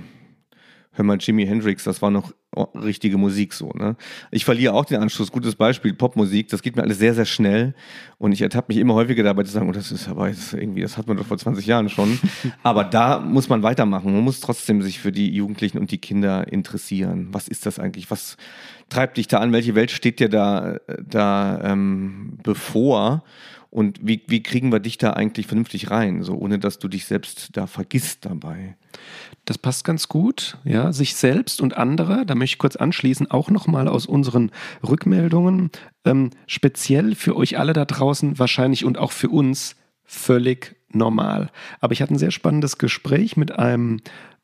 hör mal, Jimi Hendrix, das war noch richtige Musik so. Ne? Ich verliere auch den Anschluss. Gutes Beispiel, Popmusik, das geht mir alles sehr, sehr schnell. Und ich ertappe mich immer häufiger dabei zu sagen, oh, das ist aber jetzt irgendwie, das hat man doch vor 20 Jahren schon. aber da muss man weitermachen. Man muss trotzdem sich für die Jugendlichen und die Kinder interessieren. Was ist das eigentlich? Was treibt dich da an? Welche Welt steht dir da, da ähm, bevor? Und wie, wie kriegen wir dich da eigentlich vernünftig rein, so ohne dass du dich selbst da vergisst dabei? Das passt ganz gut, ja, sich selbst und andere, da möchte ich kurz anschließen, auch nochmal aus unseren Rückmeldungen, ähm, speziell für euch alle da draußen wahrscheinlich und auch für uns völlig normal. Aber ich hatte ein sehr spannendes Gespräch mit einem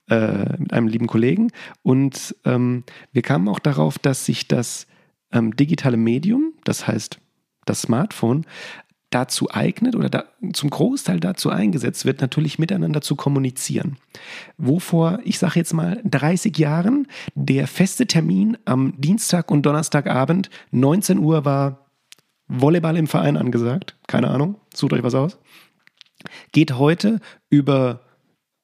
äh, mit einem lieben Kollegen und ähm, wir kamen auch darauf, dass sich das ähm, digitale Medium, das heißt das Smartphone, dazu eignet oder da, zum Großteil dazu eingesetzt wird, natürlich miteinander zu kommunizieren. Wovor, ich sage jetzt mal, 30 Jahren der feste Termin am Dienstag und Donnerstagabend 19 Uhr war Volleyball im Verein angesagt. Keine Ahnung, sucht euch was aus. Geht heute über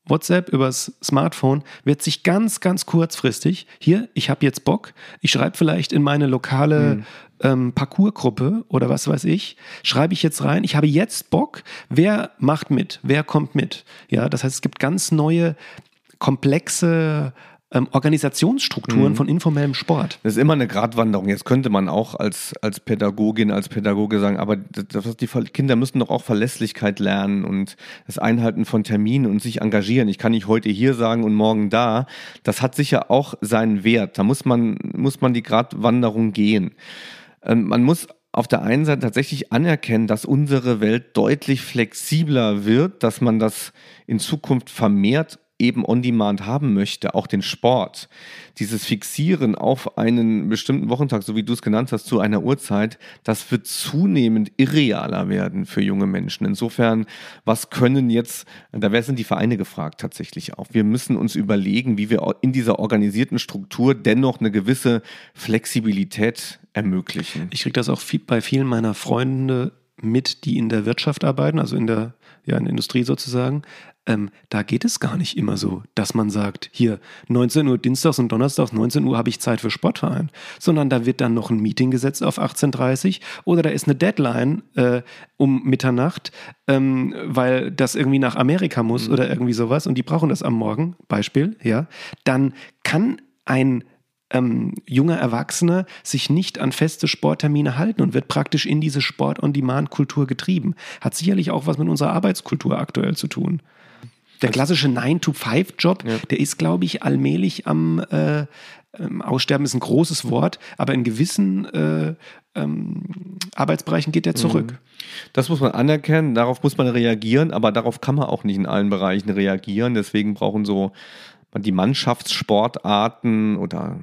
WhatsApp, übers Smartphone, wird sich ganz, ganz kurzfristig, hier, ich habe jetzt Bock, ich schreibe vielleicht in meine lokale mhm. ähm, Parcoursgruppe oder was weiß ich, schreibe ich jetzt rein, ich habe jetzt Bock, wer macht mit, wer kommt mit. Ja, das heißt, es gibt ganz neue, komplexe ähm, Organisationsstrukturen mhm. von informellem Sport. Das ist immer eine Gratwanderung. Jetzt könnte man auch als, als Pädagogin, als Pädagoge sagen, aber das, die Kinder müssen doch auch Verlässlichkeit lernen und das Einhalten von Terminen und sich engagieren. Ich kann nicht heute hier sagen und morgen da. Das hat sicher auch seinen Wert. Da muss man, muss man die Gratwanderung gehen. Ähm, man muss auf der einen Seite tatsächlich anerkennen, dass unsere Welt deutlich flexibler wird, dass man das in Zukunft vermehrt eben on-demand haben möchte, auch den Sport, dieses Fixieren auf einen bestimmten Wochentag, so wie du es genannt hast, zu einer Uhrzeit, das wird zunehmend irrealer werden für junge Menschen. Insofern, was können jetzt, da sind die Vereine gefragt tatsächlich auch. Wir müssen uns überlegen, wie wir in dieser organisierten Struktur dennoch eine gewisse Flexibilität ermöglichen. Ich kriege das auch bei vielen meiner Freunde mit, die in der Wirtschaft arbeiten, also in der, ja, in der Industrie sozusagen, ähm, da geht es gar nicht immer so, dass man sagt, hier 19 Uhr Dienstags und Donnerstags 19 Uhr habe ich Zeit für Sportverein, sondern da wird dann noch ein Meeting gesetzt auf 18.30 Uhr oder da ist eine Deadline äh, um Mitternacht, ähm, weil das irgendwie nach Amerika muss mhm. oder irgendwie sowas und die brauchen das am Morgen, Beispiel, ja, dann kann ein ähm, junger Erwachsener sich nicht an feste Sporttermine halten und wird praktisch in diese Sport-on-Demand-Kultur getrieben. Hat sicherlich auch was mit unserer Arbeitskultur aktuell zu tun. Der klassische 9-to-5-Job, ja. der ist, glaube ich, allmählich am äh, ähm, Aussterben ist ein großes Wort, aber in gewissen äh, ähm, Arbeitsbereichen geht der zurück. Mhm. Das muss man anerkennen, darauf muss man reagieren, aber darauf kann man auch nicht in allen Bereichen reagieren. Deswegen brauchen so die Mannschaftssportarten oder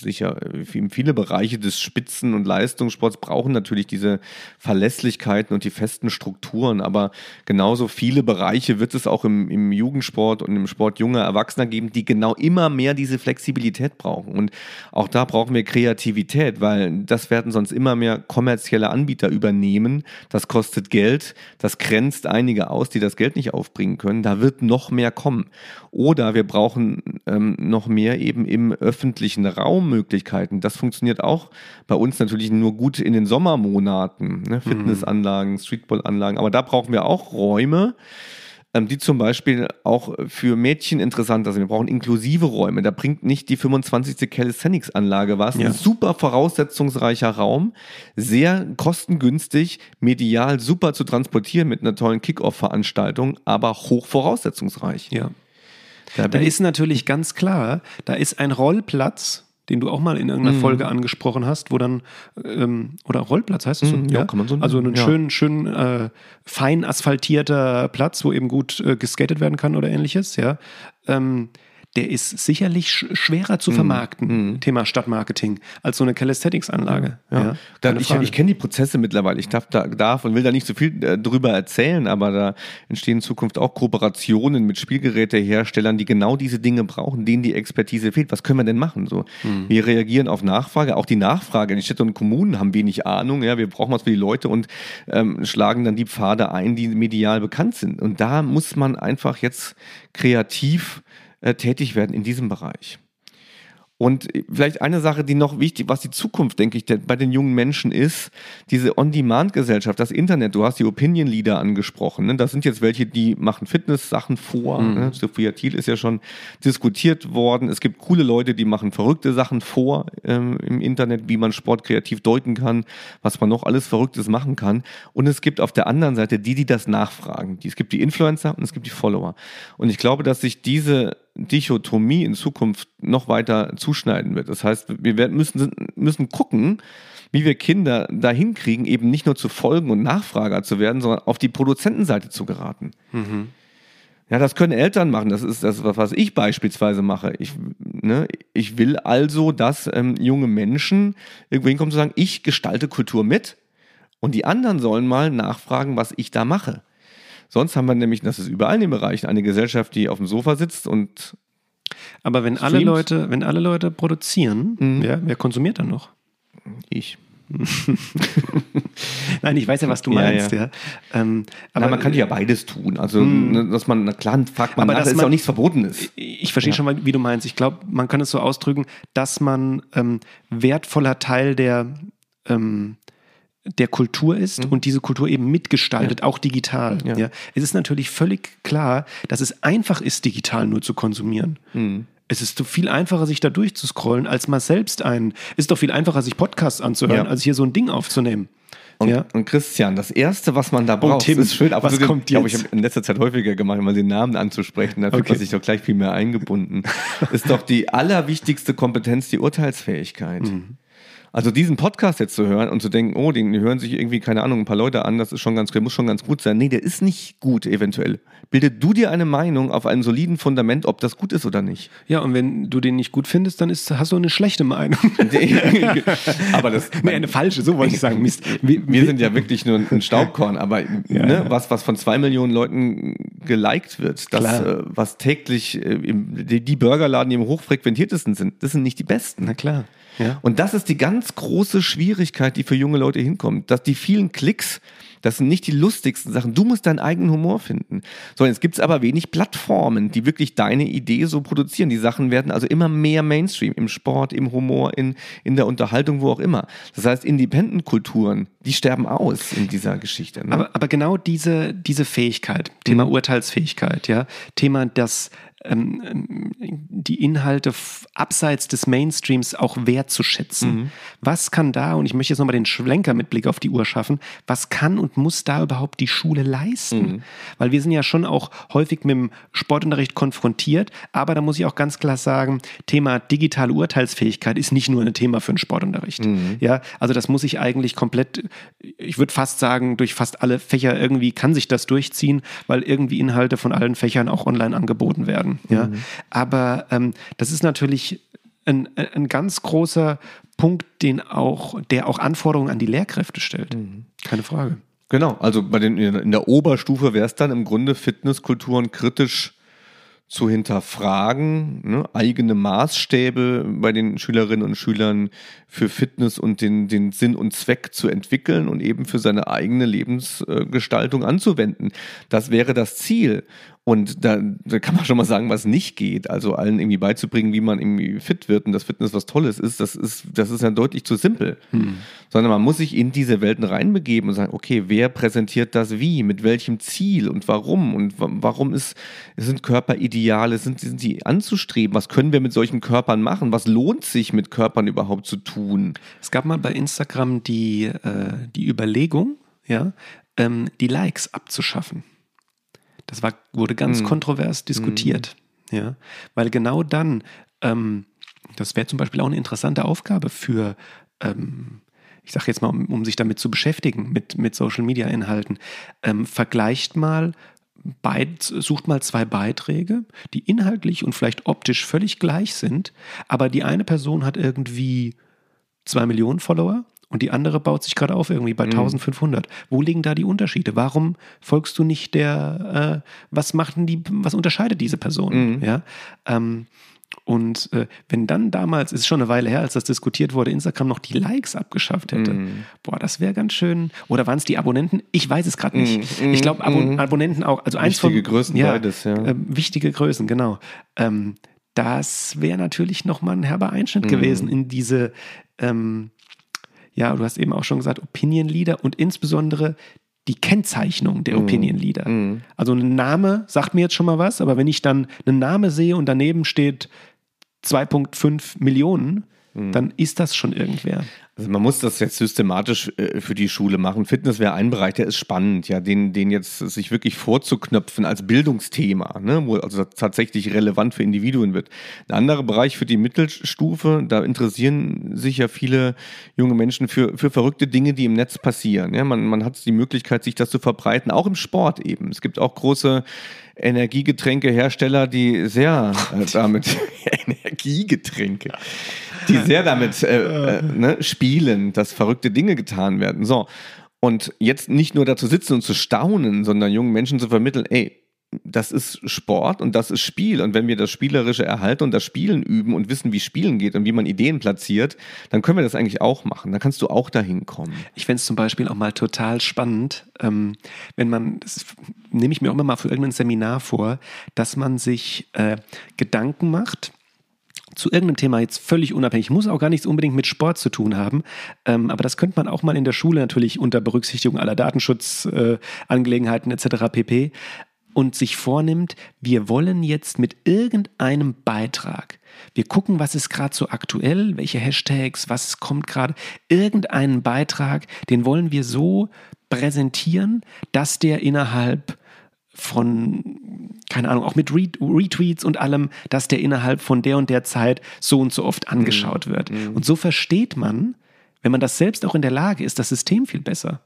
sicher viele Bereiche des Spitzen- und Leistungssports brauchen natürlich diese Verlässlichkeiten und die festen Strukturen. Aber genauso viele Bereiche wird es auch im, im Jugendsport und im Sport junger Erwachsener geben, die genau immer mehr diese Flexibilität brauchen. Und auch da brauchen wir Kreativität, weil das werden sonst immer mehr kommerzielle Anbieter übernehmen. Das kostet Geld, das grenzt einige aus, die das Geld nicht aufbringen können. Da wird noch mehr kommen. Oder wir brauchen ähm, noch mehr eben im öffentlichen Raum Möglichkeiten. Das funktioniert auch bei uns natürlich nur gut in den Sommermonaten. Ne? Mhm. Fitnessanlagen, Streetballanlagen. Aber da brauchen wir auch Räume, ähm, die zum Beispiel auch für Mädchen interessanter sind. Wir brauchen inklusive Räume. Da bringt nicht die 25. Calisthenics-Anlage was. Ja. Ein super voraussetzungsreicher Raum, sehr kostengünstig, medial super zu transportieren mit einer tollen Kick-Off-Veranstaltung, aber hoch voraussetzungsreich. Ja. Da, da ist natürlich ganz klar, da ist ein Rollplatz, den du auch mal in irgendeiner mhm. Folge angesprochen hast, wo dann, ähm, oder Rollplatz heißt das so? Mhm, ja, ja, kann man so nennen. Also ein ja. schön, schön äh, fein asphaltierter Platz, wo eben gut äh, geskatet werden kann oder ähnliches, ja. Ähm, der ist sicherlich sch schwerer zu mhm. vermarkten, mm. Thema Stadtmarketing, als so eine Calisthenics-Anlage. Ja. ja. Dann, ich, ich kenne die Prozesse mittlerweile. Ich darf, da, darf und will da nicht so viel äh, drüber erzählen, aber da entstehen in Zukunft auch Kooperationen mit Spielgeräteherstellern, die genau diese Dinge brauchen, denen die Expertise fehlt. Was können wir denn machen? So, mm. Wir reagieren auf Nachfrage. Auch die Nachfrage in den Städten und Kommunen haben wenig Ahnung. Ja, wir brauchen was für die Leute und ähm, schlagen dann die Pfade ein, die medial bekannt sind. Und da muss man einfach jetzt kreativ äh, tätig werden in diesem Bereich. Und vielleicht eine Sache, die noch wichtig, was die Zukunft, denke ich, bei den jungen Menschen ist, diese On-Demand-Gesellschaft, das Internet. Du hast die Opinion-Leader angesprochen. Ne? Das sind jetzt welche, die machen Fitness-Sachen vor. Mhm. Ne? Sophia Thiel ist ja schon diskutiert worden. Es gibt coole Leute, die machen verrückte Sachen vor ähm, im Internet, wie man Sport kreativ deuten kann, was man noch alles Verrücktes machen kann. Und es gibt auf der anderen Seite die, die das nachfragen. Es gibt die Influencer und es gibt die Follower. Und ich glaube, dass sich diese Dichotomie in Zukunft noch weiter zuschneiden wird. Das heißt, wir müssen, müssen gucken, wie wir Kinder dahin kriegen, eben nicht nur zu folgen und Nachfrager zu werden, sondern auf die Produzentenseite zu geraten. Mhm. Ja, das können Eltern machen. Das ist das, was ich beispielsweise mache. Ich, ne, ich will also, dass ähm, junge Menschen irgendwo hinkommen zu sagen, ich gestalte Kultur mit Und die anderen sollen mal nachfragen, was ich da mache. Sonst haben wir nämlich, das ist überall in den Bereichen, eine Gesellschaft, die auf dem Sofa sitzt und. Aber wenn alle Leute, wenn alle Leute produzieren, mhm. ja, wer konsumiert dann noch? Ich. Nein, ich weiß ja, was du meinst, ja. ja. Ähm, aber Na, man kann ja beides tun. Also, hm. ne, dass man, klar, fragt man aber nach, dass ist auch nichts Verbotenes. Ich verstehe ja. schon, wie du meinst. Ich glaube, man kann es so ausdrücken, dass man ähm, wertvoller Teil der, ähm, der Kultur ist mhm. und diese Kultur eben mitgestaltet, ja. auch digital. Ja. Es ist natürlich völlig klar, dass es einfach ist, digital nur zu konsumieren. Mhm. Es ist viel einfacher, sich da durchzuscrollen, als mal selbst ein. Es ist doch viel einfacher, sich Podcasts anzuhören, ja. als hier so ein Ding aufzunehmen. Und, ja. und, Christian, das Erste, was man da braucht, oh, Tim, ist schön, aber was kommt jetzt? Ich habe in letzter Zeit häufiger gemacht, mal den Namen anzusprechen, da fühlt okay. man sich doch gleich viel mehr eingebunden. ist doch die allerwichtigste Kompetenz die Urteilsfähigkeit. Mhm. Also diesen Podcast jetzt zu hören und zu denken, oh, den hören sich irgendwie, keine Ahnung, ein paar Leute an, das ist schon ganz, der muss schon ganz gut sein. Nee, der ist nicht gut eventuell. Bildet du dir eine Meinung auf einem soliden Fundament, ob das gut ist oder nicht. Ja, und wenn du den nicht gut findest, dann ist, hast du eine schlechte Meinung. aber das. Nee, eine falsche, so wollte ich sagen. Mist. Wir, wir sind ja wirklich nur ein Staubkorn, aber ja, ne, was, was von zwei Millionen Leuten geliked wird, das, äh, was täglich äh, im, die, die Burgerladen, die im hochfrequentiertesten sind, das sind nicht die besten. Na klar. Ja. Und das ist die ganz große Schwierigkeit, die für junge Leute hinkommt, dass die vielen Klicks, das sind nicht die lustigsten Sachen. Du musst deinen eigenen Humor finden. So, jetzt gibt es aber wenig Plattformen, die wirklich deine Idee so produzieren. Die Sachen werden also immer mehr Mainstream, im Sport, im Humor, in, in der Unterhaltung, wo auch immer. Das heißt, Independent-Kulturen, die sterben aus in dieser Geschichte. Ne? Aber, aber genau diese, diese Fähigkeit, Thema mhm. Urteilsfähigkeit, ja, Thema, dass ähm, die Inhalte abseits des Mainstreams auch wertzuschätzen. Mhm. Was kann da, und ich möchte jetzt nochmal den Schwenker mit Blick auf die Uhr schaffen, was kann und muss da überhaupt die Schule leisten? Mhm. Weil wir sind ja schon auch häufig mit dem Sportunterricht konfrontiert, aber da muss ich auch ganz klar sagen, Thema digitale Urteilsfähigkeit ist nicht nur ein Thema für den Sportunterricht. Mhm. Ja, also das muss ich eigentlich komplett, ich würde fast sagen, durch fast alle Fächer irgendwie kann sich das durchziehen, weil irgendwie Inhalte von allen Fächern auch online angeboten werden Ja? Mhm. Aber ähm, das ist natürlich ein, ein ganz großer Punkt, den auch, der auch Anforderungen an die Lehrkräfte stellt. Mhm. Keine Frage. Genau, also bei den, in der Oberstufe wäre es dann im Grunde Fitnesskulturen kritisch zu hinterfragen, ne, eigene Maßstäbe bei den Schülerinnen und Schülern für Fitness und den, den Sinn und Zweck zu entwickeln und eben für seine eigene Lebensgestaltung anzuwenden. Das wäre das Ziel. Und da, da kann man schon mal sagen, was nicht geht. Also allen irgendwie beizubringen, wie man irgendwie fit wird und dass Fitness was Tolles ist, das ist, das ist ja deutlich zu simpel. Hm. Sondern man muss sich in diese Welten reinbegeben und sagen, okay, wer präsentiert das wie, mit welchem Ziel und warum? Und warum ist, sind Körperideale, sind, sind die anzustreben? Was können wir mit solchen Körpern machen? Was lohnt sich mit Körpern überhaupt zu tun? Es gab mal bei Instagram die, äh, die Überlegung, ja, ähm, die Likes abzuschaffen. Das war, wurde ganz mhm. kontrovers diskutiert. Mhm. Ja, weil genau dann, ähm, das wäre zum Beispiel auch eine interessante Aufgabe für, ähm, ich sage jetzt mal, um, um, sich damit zu beschäftigen, mit, mit Social Media Inhalten, ähm, vergleicht mal, beid, sucht mal zwei Beiträge, die inhaltlich und vielleicht optisch völlig gleich sind, aber die eine Person hat irgendwie zwei Millionen Follower und die andere baut sich gerade auf irgendwie bei mhm. 1500. Wo liegen da die Unterschiede? Warum folgst du nicht der, äh, was machen die, was unterscheidet diese Person? Mhm. Ja, ähm, und äh, wenn dann damals, ist schon eine Weile her, als das diskutiert wurde, Instagram noch die Likes abgeschafft hätte, mm. boah, das wäre ganz schön. Oder waren es die Abonnenten? Ich weiß es gerade nicht. Mm. Ich glaube, Abon mm. Abonnenten auch. Also eins wichtige von, Größen ja, beides, ja. Äh, wichtige Größen, genau. Ähm, das wäre natürlich nochmal ein herber Einschnitt mhm. gewesen in diese ähm, ja, du hast eben auch schon gesagt, Opinion Leader und insbesondere die Kennzeichnung der mm. Opinion Leader. Mm. Also ein Name sagt mir jetzt schon mal was, aber wenn ich dann einen Namen sehe und daneben steht 2,5 Millionen, mm. dann ist das schon irgendwer. Also man muss das jetzt systematisch äh, für die Schule machen. Fitness wäre ein Bereich, der ist spannend, ja, den, den jetzt sich wirklich vorzuknöpfen als Bildungsthema, ne, wo also tatsächlich relevant für Individuen wird. Ein anderer Bereich für die Mittelstufe, da interessieren sich ja viele junge Menschen für, für verrückte Dinge, die im Netz passieren. Ja, man, man hat die Möglichkeit, sich das zu verbreiten, auch im Sport eben. Es gibt auch große Energiegetränkehersteller, die sehr äh, damit Energiegetränke die sehr damit äh, äh, ne, spielen, dass verrückte Dinge getan werden. So. Und jetzt nicht nur dazu sitzen und zu staunen, sondern jungen Menschen zu vermitteln, ey, das ist Sport und das ist Spiel. Und wenn wir das Spielerische erhalten und das Spielen üben und wissen, wie Spielen geht und wie man Ideen platziert, dann können wir das eigentlich auch machen. Dann kannst du auch dahin kommen. Ich fände es zum Beispiel auch mal total spannend, ähm, wenn man, das nehme ich mir auch immer mal für irgendein Seminar vor, dass man sich äh, Gedanken macht, zu irgendeinem Thema jetzt völlig unabhängig, muss auch gar nichts unbedingt mit Sport zu tun haben, ähm, aber das könnte man auch mal in der Schule natürlich unter Berücksichtigung aller Datenschutzangelegenheiten äh, etc. pp und sich vornimmt, wir wollen jetzt mit irgendeinem Beitrag, wir gucken, was ist gerade so aktuell, welche Hashtags, was kommt gerade, irgendeinen Beitrag, den wollen wir so präsentieren, dass der innerhalb von, keine Ahnung, auch mit Retweets und allem, dass der innerhalb von der und der Zeit so und so oft angeschaut mhm. wird. Mhm. Und so versteht man, wenn man das selbst auch in der Lage ist, das System viel besser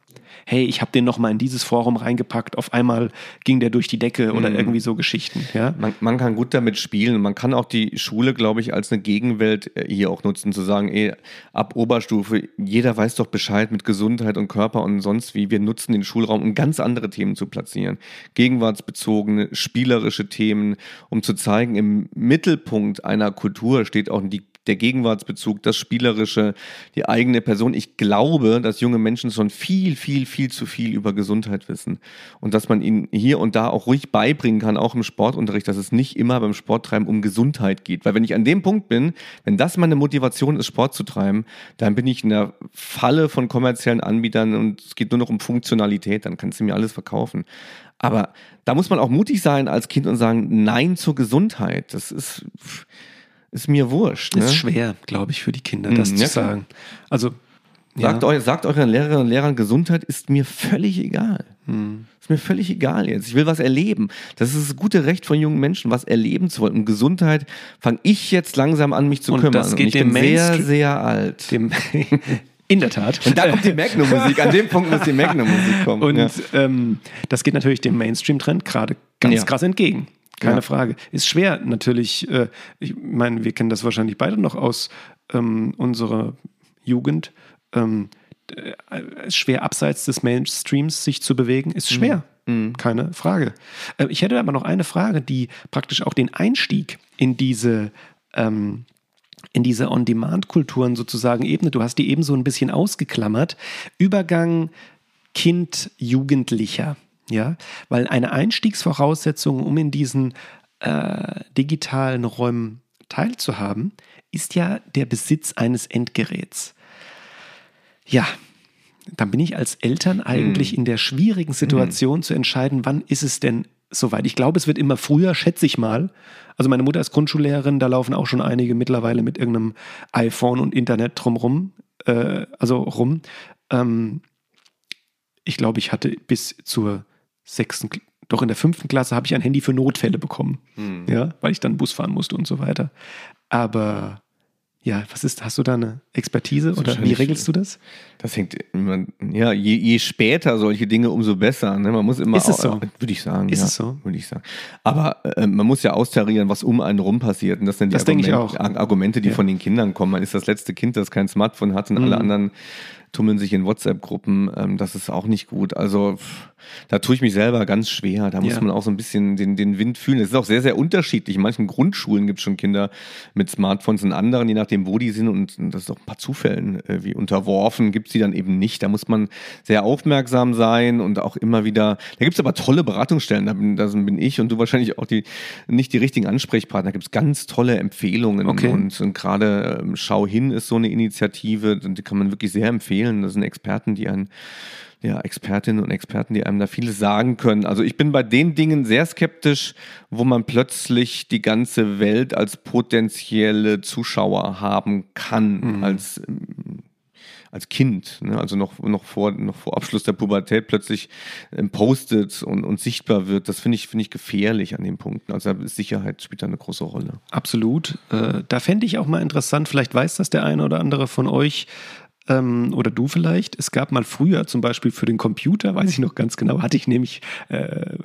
hey, ich habe den noch mal in dieses Forum reingepackt, auf einmal ging der durch die Decke oder mhm. irgendwie so Geschichten. Ja? Man, man, kann gut damit spielen. Man kann auch die Schule, glaube ich, als eine Gegenwelt äh, hier auch nutzen, zu sagen, ey, ab Oberstufe, jeder weiß doch Bescheid mit Gesundheit und Körper und sonst wie. Wir nutzen den Schulraum, um ganz andere Themen zu platzieren. Gegenwartsbezogene, spielerische Themen, um zu zeigen, im Mittelpunkt einer Kultur steht auch die der Gegenwartsbezug, das Spielerische, die eigene Person. Ich glaube, dass junge Menschen schon viel, viel, viel zu viel über Gesundheit wissen. Und dass man ihnen hier und da auch ruhig beibringen kann, auch im Sportunterricht, dass es nicht immer beim Sporttreiben um Gesundheit geht. Weil wenn ich an dem Punkt bin, wenn das meine Motivation ist, Sport zu treiben, dann bin ich in der Falle von kommerziellen Anbietern und es geht nur noch um Funktionalität, dann kannst du mir alles verkaufen. Aber da muss man auch mutig sein als Kind und sagen, nein zur Gesundheit. Das ist, ist mir wurscht. Ne? Ist schwer, glaube ich, für die Kinder, das hm, zu ja, sagen. Also Sagt, ja. eu, sagt euren Lehrerinnen und Lehrern, Gesundheit ist mir völlig egal. Hm. Ist mir völlig egal jetzt. Ich will was erleben. Das ist das gute Recht von jungen Menschen, was erleben zu wollen. Und Gesundheit fange ich jetzt langsam an, mich zu und kümmern. Das geht und ich dem bin sehr, sehr alt. Dem In der Tat. Und da kommt die Magnum-Musik. An dem Punkt muss die Magnum-Musik kommen. Und ja. ähm, das geht natürlich dem Mainstream-Trend gerade ganz ja. krass entgegen. Keine ja. Frage. Ist schwer natürlich. Äh, ich meine, wir kennen das wahrscheinlich beide noch aus ähm, unserer Jugend. Ähm, äh, ist schwer abseits des Mainstreams sich zu bewegen. Ist mhm. schwer. Mhm. Keine Frage. Äh, ich hätte aber noch eine Frage, die praktisch auch den Einstieg in diese ähm, in diese On-Demand-Kulturen sozusagen ebene. Du hast die eben so ein bisschen ausgeklammert. Übergang Kind, Jugendlicher. Ja, weil eine Einstiegsvoraussetzung, um in diesen äh, digitalen Räumen teilzuhaben, ist ja der Besitz eines Endgeräts. Ja, dann bin ich als Eltern eigentlich mm. in der schwierigen Situation mm. zu entscheiden, wann ist es denn soweit. Ich glaube, es wird immer früher, schätze ich mal. Also meine Mutter ist Grundschullehrerin, da laufen auch schon einige mittlerweile mit irgendeinem iPhone und Internet drumrum, äh, also rum. Ähm, ich glaube, ich hatte bis zur sechsten, doch in der fünften Klasse habe ich ein Handy für Notfälle bekommen. Hm. Ja, weil ich dann Bus fahren musste und so weiter. Aber ja, was ist, hast du da eine Expertise oder wie regelst du das? Das hängt immer, ja, je, je später solche Dinge, umso besser. Ne? Man muss immer, ist es so? würde ich sagen. Ist ja, es so? Würde ich sagen. Aber äh, man muss ja austarieren, was um einen rum passiert. Und das sind die das Argumente, Argumente, die ja. von den Kindern kommen. Man ist das letzte Kind, das kein Smartphone hat und mhm. alle anderen tummeln sich in WhatsApp-Gruppen. Ähm, das ist auch nicht gut. Also da tue ich mich selber ganz schwer. Da muss ja. man auch so ein bisschen den, den Wind fühlen. Es ist auch sehr, sehr unterschiedlich. In manchen Grundschulen gibt es schon Kinder mit Smartphones, in anderen, je nachdem, wo die sind. Und das ist auch ein paar Zufällen äh, wie unterworfen, gibt es die dann eben nicht. Da muss man sehr aufmerksam sein und auch immer wieder. Da gibt es aber tolle Beratungsstellen. Da bin, da bin ich und du wahrscheinlich auch die nicht die richtigen Ansprechpartner. Da gibt es ganz tolle Empfehlungen. Okay. Und, und gerade ähm, Schau hin ist so eine Initiative, die kann man wirklich sehr empfehlen. Das sind Experten, die einen ja, Expertinnen und Experten, die einem da vieles sagen können. Also ich bin bei den Dingen sehr skeptisch, wo man plötzlich die ganze Welt als potenzielle Zuschauer haben kann, mhm. als, als Kind. Ne? Also noch, noch, vor, noch vor Abschluss der Pubertät plötzlich ähm, postet und, und sichtbar wird. Das finde ich, finde ich gefährlich an den Punkten. Also Sicherheit spielt da eine große Rolle. Absolut. Äh, da fände ich auch mal interessant, vielleicht weiß das der eine oder andere von euch, ähm, oder du vielleicht. Es gab mal früher zum Beispiel für den Computer, weiß ich noch ganz genau, hatte ich nämlich, äh,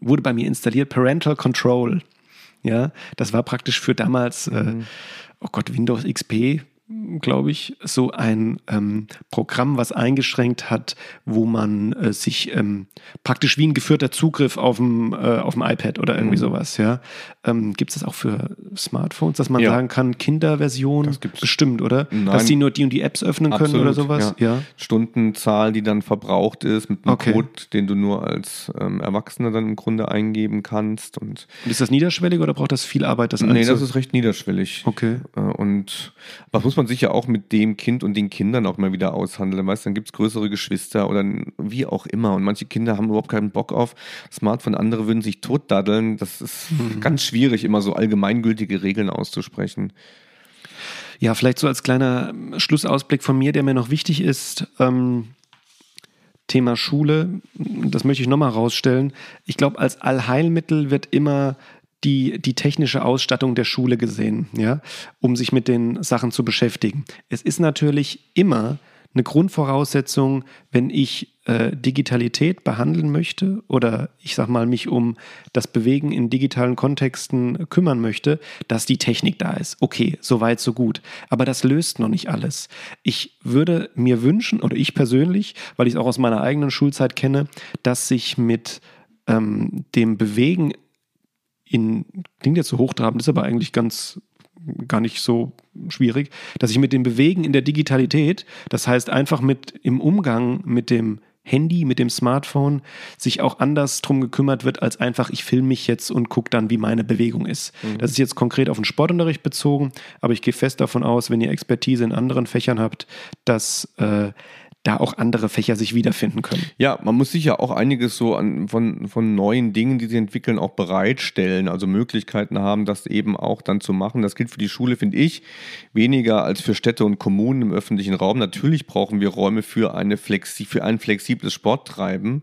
wurde bei mir installiert Parental Control. Ja, das war praktisch für damals, äh, mhm. oh Gott, Windows XP glaube ich, so ein ähm, Programm, was eingeschränkt hat, wo man äh, sich ähm, praktisch wie ein geführter Zugriff auf dem, äh, auf dem iPad oder irgendwie mhm. sowas, ja. Ähm, gibt es das auch für Smartphones, dass man ja. sagen kann, Kinderversion bestimmt, oder? Nein. Dass die nur die und die Apps öffnen Absolut, können oder sowas? Ja. ja. Stundenzahl, die dann verbraucht ist, mit einem okay. Code, den du nur als ähm, Erwachsener dann im Grunde eingeben kannst. Und, und ist das niederschwellig oder braucht das viel Arbeit, das Nee, das ist recht niederschwellig. Okay. Äh, und was muss man sich ja auch mit dem Kind und den Kindern auch mal wieder aushandeln. Weißt, dann gibt es größere Geschwister oder wie auch immer. Und manche Kinder haben überhaupt keinen Bock auf Smartphone, andere würden sich totdaddeln. Das ist mhm. ganz schwierig, immer so allgemeingültige Regeln auszusprechen. Ja, vielleicht so als kleiner Schlussausblick von mir, der mir noch wichtig ist. Ähm, Thema Schule, das möchte ich nochmal rausstellen. Ich glaube, als Allheilmittel wird immer die, die technische Ausstattung der Schule gesehen, ja, um sich mit den Sachen zu beschäftigen. Es ist natürlich immer eine Grundvoraussetzung, wenn ich äh, Digitalität behandeln möchte oder ich sag mal mich um das Bewegen in digitalen Kontexten kümmern möchte, dass die Technik da ist. Okay, so weit, so gut. Aber das löst noch nicht alles. Ich würde mir wünschen, oder ich persönlich, weil ich es auch aus meiner eigenen Schulzeit kenne, dass sich mit ähm, dem Bewegen in, klingt jetzt so hochtrabend, ist aber eigentlich ganz gar nicht so schwierig, dass ich mit dem Bewegen in der Digitalität, das heißt einfach mit im Umgang mit dem Handy, mit dem Smartphone, sich auch anders drum gekümmert wird, als einfach, ich filme mich jetzt und gucke dann, wie meine Bewegung ist. Mhm. Das ist jetzt konkret auf den Sportunterricht bezogen, aber ich gehe fest davon aus, wenn ihr Expertise in anderen Fächern habt, dass äh, da auch andere Fächer sich wiederfinden können. Ja, man muss sich ja auch einiges so an, von, von neuen Dingen, die sie entwickeln, auch bereitstellen, also Möglichkeiten haben, das eben auch dann zu machen. Das gilt für die Schule, finde ich, weniger als für Städte und Kommunen im öffentlichen Raum. Natürlich brauchen wir Räume für, eine Flexi für ein flexibles Sporttreiben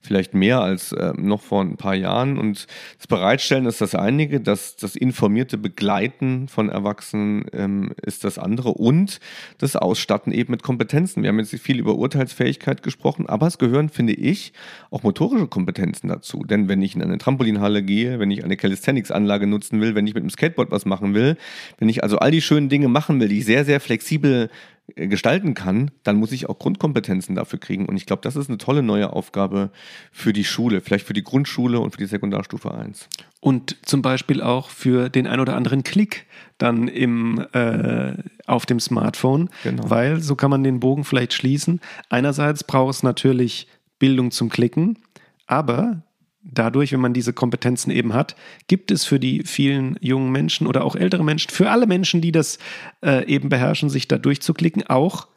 vielleicht mehr als äh, noch vor ein paar Jahren. Und das Bereitstellen ist das einige, das, das informierte Begleiten von Erwachsenen ähm, ist das andere und das Ausstatten eben mit Kompetenzen. Wir haben jetzt viel über Urteilsfähigkeit gesprochen, aber es gehören, finde ich, auch motorische Kompetenzen dazu. Denn wenn ich in eine Trampolinhalle gehe, wenn ich eine Calisthenics-Anlage nutzen will, wenn ich mit dem Skateboard was machen will, wenn ich also all die schönen Dinge machen will, die ich sehr, sehr flexibel gestalten kann, dann muss ich auch Grundkompetenzen dafür kriegen. Und ich glaube, das ist eine tolle neue Aufgabe für die Schule, vielleicht für die Grundschule und für die Sekundarstufe 1. Und zum Beispiel auch für den ein oder anderen Klick dann im, äh, auf dem Smartphone, genau. weil so kann man den Bogen vielleicht schließen. Einerseits braucht es natürlich Bildung zum Klicken, aber dadurch, wenn man diese Kompetenzen eben hat, gibt es für die vielen jungen Menschen oder auch ältere Menschen, für alle Menschen, die das äh, eben beherrschen, sich da durchzuklicken, auch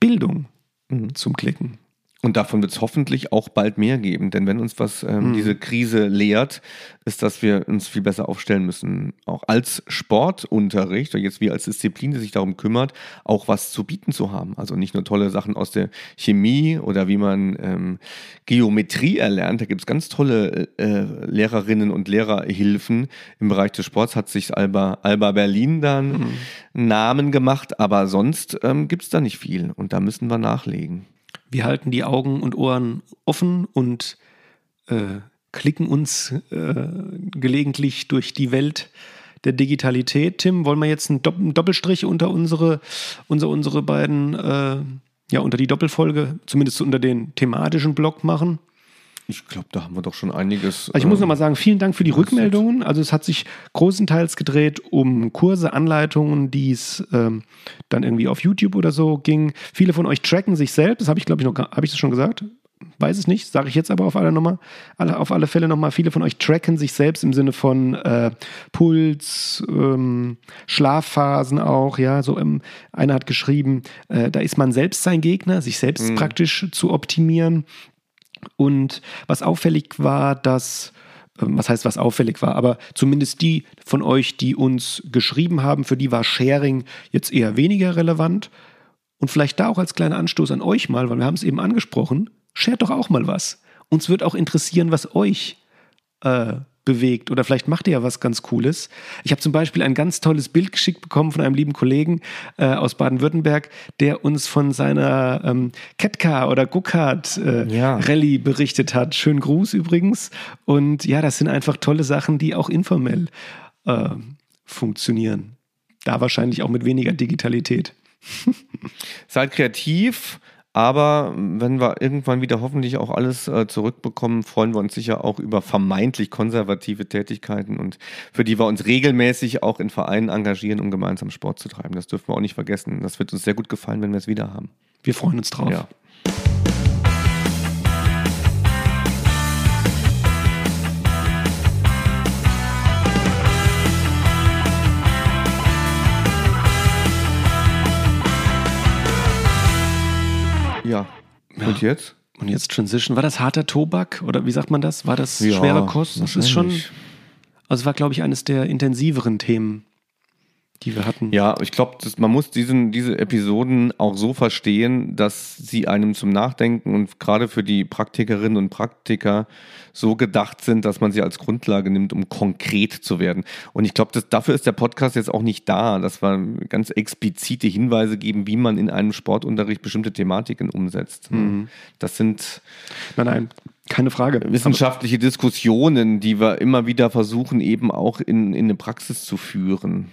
Bildung mhm. zum Klicken. Und davon wird es hoffentlich auch bald mehr geben, denn wenn uns was ähm, mhm. diese Krise lehrt, ist, dass wir uns viel besser aufstellen müssen, auch als Sportunterricht und jetzt wir als Disziplin, die sich darum kümmert, auch was zu bieten zu haben. Also nicht nur tolle Sachen aus der Chemie oder wie man ähm, Geometrie erlernt. Da gibt es ganz tolle äh, Lehrerinnen und Lehrerhilfen. Im Bereich des Sports hat sich Alba, Alba Berlin dann mhm. Namen gemacht, aber sonst ähm, gibt es da nicht viel und da müssen wir nachlegen. Wir halten die Augen und Ohren offen und äh, klicken uns äh, gelegentlich durch die Welt der Digitalität. Tim, wollen wir jetzt einen, Doppelstrich unter unsere, unser, unsere beiden, äh, ja, unter die Doppelfolge, zumindest unter den thematischen Block machen? Ich glaube, da haben wir doch schon einiges. Also ich muss nochmal sagen, vielen Dank für die Rückmeldungen. Also es hat sich großenteils gedreht um Kurse, Anleitungen, die es ähm, dann irgendwie auf YouTube oder so ging. Viele von euch tracken sich selbst. Das habe ich, glaube ich, noch, habe ich das schon gesagt? Weiß es nicht, sage ich jetzt aber auf alle, Nummer, alle, auf alle Fälle nochmal. Viele von euch tracken sich selbst im Sinne von äh, Puls, ähm, Schlafphasen auch. Ja, so ähm, einer hat geschrieben, äh, da ist man selbst sein Gegner, sich selbst mhm. praktisch zu optimieren. Und was auffällig war, dass ähm, was heißt, was auffällig war, aber zumindest die von euch, die uns geschrieben haben, für die war Sharing jetzt eher weniger relevant. Und vielleicht da auch als kleiner Anstoß an euch mal, weil wir haben es eben angesprochen, shared doch auch mal was. Uns wird auch interessieren, was euch äh, bewegt oder vielleicht macht ihr ja was ganz Cooles. Ich habe zum Beispiel ein ganz tolles Bild geschickt bekommen von einem lieben Kollegen äh, aus Baden-Württemberg, der uns von seiner ähm, Catcar oder Go-Kart äh, ja. Rallye berichtet hat. Schönen Gruß übrigens. Und ja, das sind einfach tolle Sachen, die auch informell äh, funktionieren. da wahrscheinlich auch mit weniger Digitalität. Seid kreativ, aber wenn wir irgendwann wieder hoffentlich auch alles äh, zurückbekommen, freuen wir uns sicher auch über vermeintlich konservative Tätigkeiten und für die wir uns regelmäßig auch in Vereinen engagieren, um gemeinsam Sport zu treiben. Das dürfen wir auch nicht vergessen. Das wird uns sehr gut gefallen, wenn wir es wieder haben. Wir freuen uns drauf. Ja. Ja. Und jetzt? Und jetzt Transition. War das harter Tobak oder wie sagt man das? War das Ja, schwere Kost? Das ist schon, also es war, glaube ich, eines der intensiveren Themen, die wir hatten. Ja, ich glaube, man muss diesen, diese Episoden auch so verstehen, dass sie einem zum Nachdenken und gerade für die Praktikerinnen und Praktiker so gedacht sind, dass man sie als Grundlage nimmt, um konkret zu werden. Und ich glaube, dafür ist der Podcast jetzt auch nicht da, dass wir ganz explizite Hinweise geben, wie man in einem Sportunterricht bestimmte Thematiken umsetzt. Das sind Nein, nein, keine Frage. wissenschaftliche Diskussionen, die wir immer wieder versuchen, eben auch in, in eine Praxis zu führen.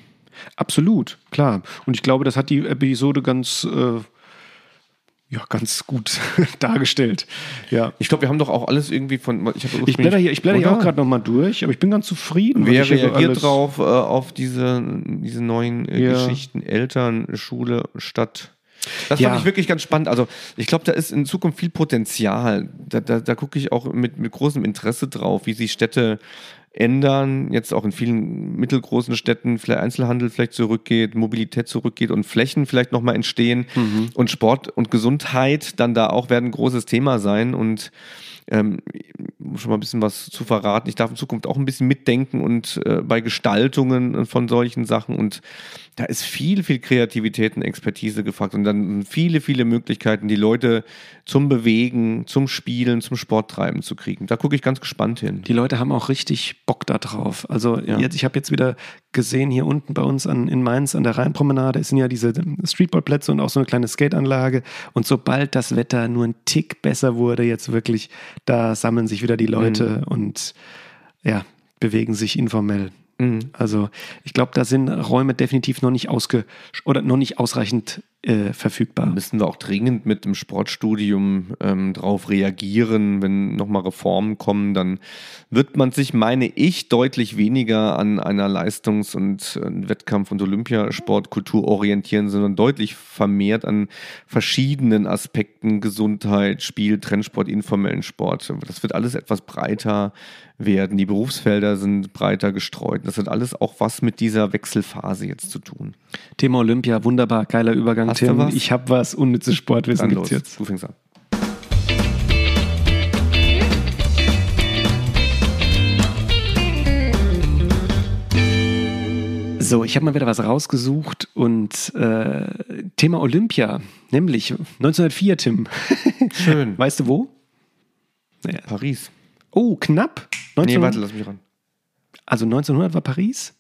Absolut, klar. Und ich glaube, das hat die Episode ganz, äh, ja, ganz gut dargestellt. Ja. Ich glaube, wir haben doch auch alles irgendwie von. Ich, Ich blätter hier, ich blätter hier auch gerade nochmal durch, aber ich bin ganz zufrieden. Wer reagiert drauf äh, auf diese, diese neuen äh, Ja. Geschichten? Eltern, Schule, Stadt. Das Ja. fand ich wirklich ganz spannend. Also ich glaube, da ist in Zukunft viel Potenzial. Da, da, da gucke ich auch mit, mit großem Interesse drauf, wie sich Städte ändern. Jetzt auch in vielen mittelgroßen Städten vielleicht Einzelhandel vielleicht zurückgeht, Mobilität zurückgeht und Flächen vielleicht nochmal entstehen. Und Sport und Gesundheit dann da auch werden ein großes Thema sein. Und ähm, um schon mal ein bisschen was zu verraten. Ich darf in Zukunft auch ein bisschen mitdenken und äh, bei Gestaltungen von solchen Sachen und da ist viel, viel Kreativität und Expertise gefragt und dann viele, viele Möglichkeiten, die Leute zum Bewegen, zum Spielen, zum Sporttreiben zu kriegen. Da gucke ich ganz gespannt hin. Die Leute haben auch richtig Bock da drauf. Also Ja. jetzt, ich habe jetzt wieder gesehen, hier unten bei uns an, in Mainz an der Rheinpromenade sind ja diese Streetballplätze und auch so eine kleine Skateanlage. Und sobald das Wetter nur ein Tick besser wurde, jetzt wirklich, da sammeln sich wieder die Leute und ja, bewegen sich informell. Mhm. Also ich glaube, da sind Räume definitiv noch nicht ausge oder noch nicht ausreichend äh, verfügbar. müssen wir auch dringend mit dem Sportstudium ähm, drauf reagieren. Wenn nochmal Reformen kommen, dann wird man sich, meine ich, deutlich weniger an einer Leistungs- und äh, Wettkampf- und Olympiasportkultur orientieren, sondern deutlich vermehrt an verschiedenen Aspekten Gesundheit, Spiel, Trendsport, informellen Sport. Das wird alles etwas breiter werden. Die Berufsfelder sind breiter gestreut. Das hat alles auch was mit dieser Wechselphase jetzt zu tun. Thema Olympia, wunderbar, geiler Übergang, Hast Tim. Ich habe was, unnützes Sportwissen Dann gibt's los. jetzt. Du fängst an. So, ich habe mal wieder was rausgesucht und äh, Thema Olympia, nämlich 1904, Tim. Schön. Weißt du wo? Paris. Oh, knapp. 19, Nee, warte, lass mich ran. Also 1900 war Paris?